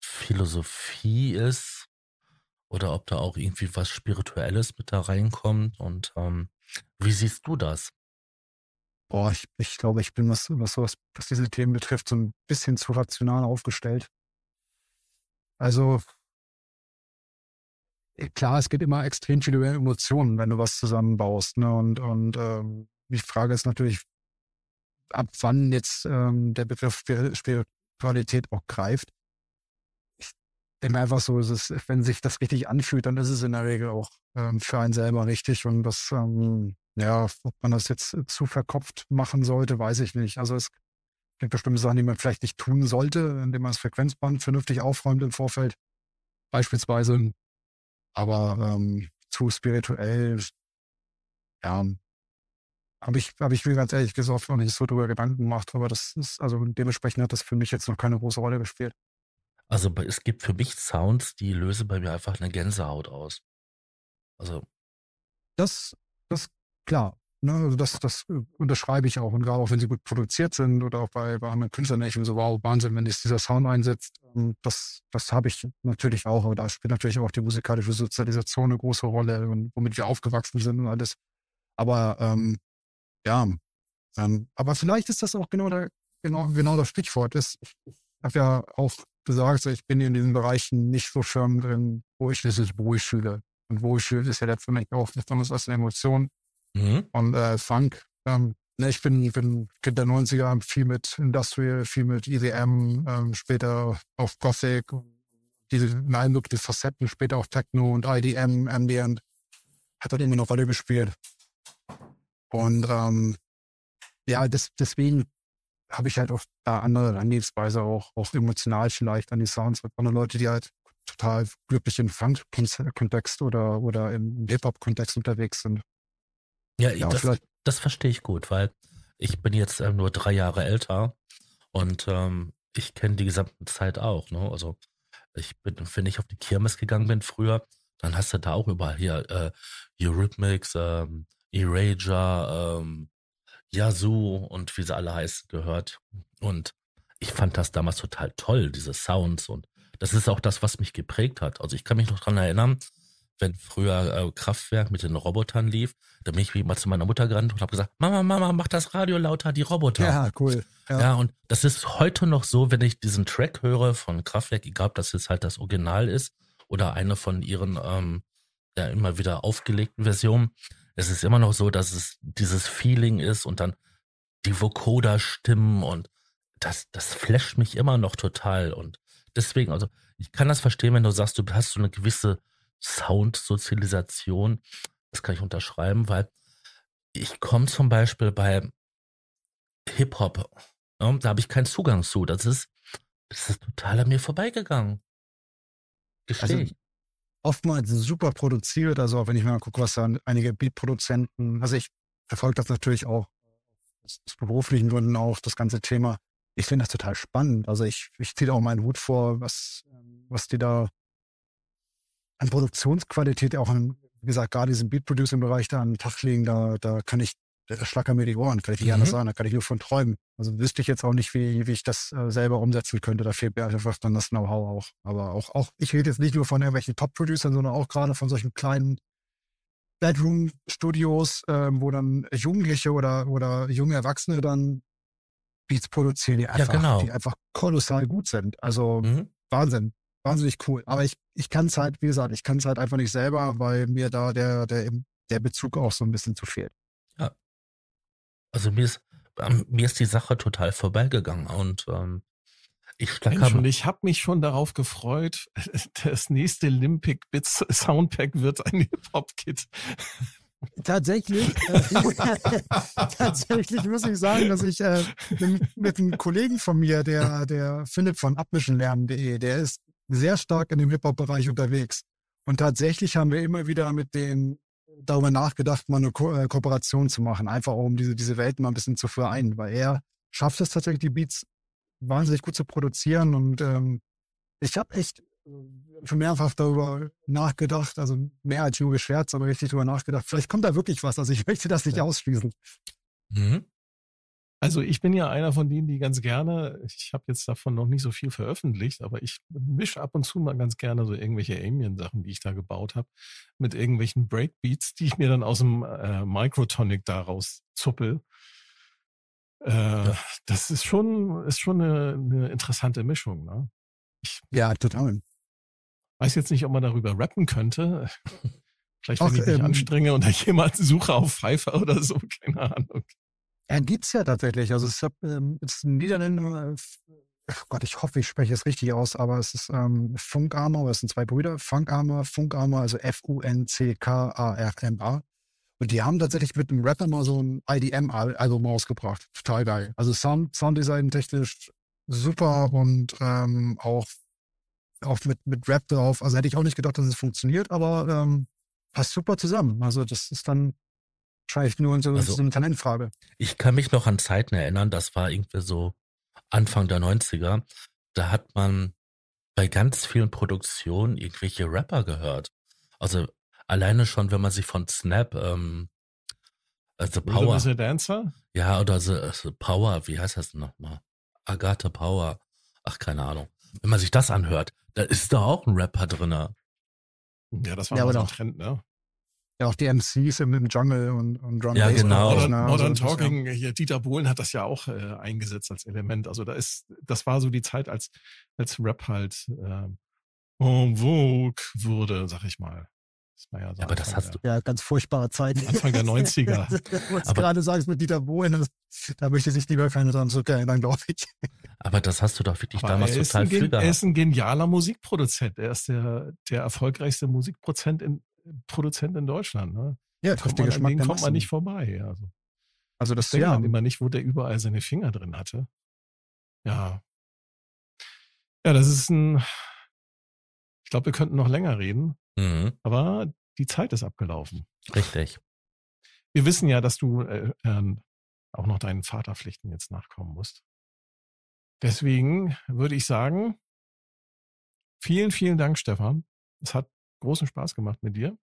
Philosophie ist oder ob da auch irgendwie was Spirituelles mit da reinkommt. Und ähm, wie siehst du das? Boah, ich, ich glaube, ich bin, was, was sowas, was diese Themen betrifft, so ein bisschen zu rational aufgestellt. Also, eh, klar, es gibt immer extrem viele Emotionen, wenn du was zusammenbaust. Ne? Und, und ähm, die Frage ist natürlich, ab wann jetzt ähm, der Begriff Spir- Spiritualität auch greift. Ich denke einfach so, es ist, wenn sich das richtig anfühlt, dann ist es in der Regel auch ähm, für einen selber richtig. Und das, ähm, ja, ob man das jetzt äh, zu verkopft machen sollte, weiß ich nicht. Also es gibt bestimmte Sachen, die man vielleicht nicht tun sollte, indem man das Frequenzband vernünftig aufräumt im Vorfeld, beispielsweise. Aber ähm, zu spirituell, ja, habe ich, habe ich mir ganz ehrlich gesagt noch nicht so drüber Gedanken gemacht, aber das ist, also dementsprechend hat das für mich jetzt noch keine große Rolle gespielt. Also es gibt für mich Sounds, die lösen bei mir einfach eine Gänsehaut aus. Also, Das, das, klar. Ne, also das, das äh, unterschreibe ich auch. Und gerade auch wenn sie gut produziert sind oder auch bei, bei anderen Künstlern, ich bin so, wow, Wahnsinn, wenn jetzt dieser Sound einsetzt. ähm, Das, das habe ich natürlich auch. Aber da spielt natürlich auch die musikalische Sozialisation eine große Rolle und womit wir aufgewachsen sind und alles. Aber ähm, ja, ähm, aber vielleicht ist das auch genau der, genau, genau das Stichwort. ist. Ich, habe ja auch gesagt, ich bin in diesen Bereichen nicht so firm drin, wo ich wo ich fühle. Und wo ich fühle, ist ja letztendlich auch nichts anderes als eine Emotion mhm. und äh, Funk. Ähm, ne, ich bin, bin Kind der 90er, hab viel mit Industrial, viel mit EDM, ähm, später auf Gothic, diese Eindruck, die Facetten, später auch Techno und IDM, Ambient, hat dort irgendwie noch Rolle gespielt. Und ähm, ja, das, deswegen habe ich halt auch da andere Herangehensweise, auch, auch emotional vielleicht an die Sounds. mit anderen Leute, die halt total glücklich im Funk-Kontext oder, oder im Hip-Hop-Kontext unterwegs sind. Ja, Ja, das, vielleicht das verstehe ich gut, weil ich bin jetzt ähm, nur drei Jahre älter und ähm, ich kenne die gesamte Zeit auch. Ne? Also ich bin, wenn ich auf die Kirmes gegangen bin früher, dann hast du da auch überall hier äh, Eurythmics, ähm, Erasure, ähm, Yazoo und wie sie alle heißen gehört. Und ich fand das damals total toll, diese Sounds. Und das ist auch das, was mich geprägt hat. Also ich kann mich noch dran erinnern, wenn früher äh, Kraftwerk mit den Robotern lief, da bin ich wie mal zu meiner Mutter gerannt und habe gesagt, Mama, Mama, mach das Radio lauter, die Roboter. Ja, cool. Ja. Ja. und das ist heute noch so, wenn ich diesen Track höre von Kraftwerk, egal ob das jetzt halt das Original ist oder eine von ihren ähm, ja, immer wieder aufgelegten Versionen, es ist immer noch so, dass es dieses Feeling ist und dann die Vocoder-Stimmen und das, das flasht mich immer noch total und deswegen, also ich kann das verstehen, wenn du sagst, du hast so eine gewisse Soundsozialisation, das kann ich unterschreiben, weil ich komme zum Beispiel bei Hip-Hop, ja, da habe ich keinen Zugang zu. Das ist, das ist total an mir vorbeigegangen. Gestehe Also, oftmals super produziert. Also auch wenn ich mal gucke, was da einige Beat-Produzenten, also ich verfolge das natürlich auch aus beruflichen Gründen auch, das ganze Thema. Ich finde das total spannend. Also ich, ich ziehe da auch meinen Hut vor, was, was die da an Produktionsqualität auch an, wie gesagt, gerade diesen Beat-Producing-Bereich da an den Tag legen, da, da kann ich, da schlackern mir die Ohren, kann ich nicht Mhm. anders sagen, da kann ich nur von träumen. Also wüsste ich jetzt auch nicht, wie, wie ich das äh, selber umsetzen könnte. Da fehlt mir einfach dann das Know-how auch. Aber auch, auch, ich rede jetzt nicht nur von irgendwelchen Top-Producern, sondern auch gerade von solchen kleinen Bedroom-Studios, ähm, wo dann Jugendliche oder, oder junge Erwachsene dann Beats produzieren, die einfach, genau. die einfach kolossal gut sind. Also Mhm. Wahnsinn. Wahnsinnig cool. Aber ich, ich kann es halt, wie gesagt, ich kann es halt einfach nicht selber, weil mir da der, der, der Bezug auch so ein bisschen zu fehlt. Also mir ist, ähm, mir ist die Sache total vorbeigegangen und ähm, ich Mensch, stacker und ich habe mich schon darauf gefreut. Das nächste Olympic Bits Soundpack wird ein Hip-Hop-Kit. Tatsächlich, äh, tatsächlich muss ich sagen, dass ich äh, mit, mit einem Kollegen von mir, der, der Philipp von abmischenlernen.de, der ist sehr stark in dem Hip-Hop-Bereich unterwegs. Und tatsächlich haben wir immer wieder mit dem darüber nachgedacht, mal eine Ko äh, Kooperation zu machen, einfach auch um diese, diese Welt mal ein bisschen zu vereinen, weil er schafft es tatsächlich, die Beats wahnsinnig gut zu produzieren und ähm, ich habe echt schon äh, mehrfach darüber nachgedacht, also mehr als Junge Scherz, aber richtig darüber nachgedacht. Vielleicht kommt da wirklich was, also ich möchte das nicht ja. ausschließen. Mhm. Also ich bin ja einer von denen, die ganz gerne, ich habe jetzt davon noch nicht so viel veröffentlicht, aber ich mische ab und zu mal ganz gerne so irgendwelche Alien-Sachen, die ich da gebaut habe, mit irgendwelchen Breakbeats, die ich mir dann aus dem äh, Microtonic daraus zuppel. Äh, ja. Das ist schon, ist schon eine, eine interessante Mischung. Ne? Ich ja, total. Weiß jetzt nicht, ob man darüber rappen könnte. Vielleicht, wenn Ach, ich mich ähm, anstrenge und da jemand suche auf Pfeiffer oder so, keine Ahnung. Er gibt's ja tatsächlich. Also es ähm, ist ein Niederländer, äh, Gott, ich hoffe, ich spreche es richtig aus, aber es ist ähm, Funkarmer, es sind zwei Brüder, Funkarmer, Funkarmer, also F-U-N-C-K-A-R-M-A. Und die haben tatsächlich mit einem Rapper mal so ein IDM-Album rausgebracht. Total geil. Also Sound, Sounddesign technisch super und ähm, auch, auch mit, mit Rap drauf. Also hätte ich auch nicht gedacht, dass es funktioniert, aber ähm, passt super zusammen. Also das ist dann wahrscheinlich nur so, also, so eine Talentfrage. Ich kann mich noch an Zeiten erinnern, das war irgendwie so Anfang der 90er. Da hat man bei ganz vielen Produktionen irgendwelche Rapper gehört. Also alleine schon, wenn man sich von Snap, ähm, The Power. The Dancer? Ja, oder The, The Power, wie heißt das nochmal? Agatha Power. Ach, keine Ahnung. Wenn man sich das anhört, da ist da auch ein Rapper drin. Ja, das war ja, so ein Trend, ne? Ja, auch die MCs im, im Jungle und, und Drum Ja, genau. Modern? Modern also, Talking, ja. hier Dieter Bohlen hat das ja auch äh, eingesetzt als Element. Also da ist, das war so die Zeit, als, als Rap halt äh, en vogue wurde, sag ich mal. Das ja, so aber das hast du. Ja, ganz furchtbare Zeiten. Anfang der 90er. Was du gerade sagst mit Dieter Bohlen, da möchte sich lieber keine dran zurückerinnern, glaube ich. Aber das hast du doch wirklich aber damals total früh gehabt. Er ist ein genialer Musikproduzent. Er ist der, der erfolgreichste Musikproduzent in, Produzent in Deutschland. Ne? Ja, kommt man, an den kommt man nicht vorbei. Also, also das ja. man immer nicht, wo der überall seine Finger drin hatte. Ja. Ja, das ist ein. Ich glaube, wir könnten noch länger reden. Mhm. Aber die Zeit ist abgelaufen. Richtig. Wir wissen ja, dass du äh, äh, auch noch deinen Vaterpflichten jetzt nachkommen musst. Deswegen würde ich sagen, vielen, vielen Dank, Stefan. Es hat großen Spaß gemacht mit dir.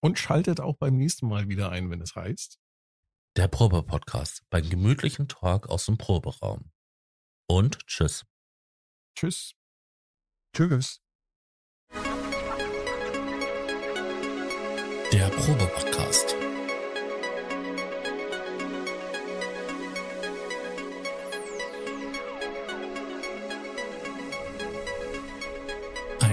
Und schaltet auch beim nächsten Mal wieder ein, wenn es heißt. Der Probe-Podcast beim gemütlichen Talk aus dem Proberaum. Und tschüss. Tschüss. Tschüss. Der Probe-Podcast.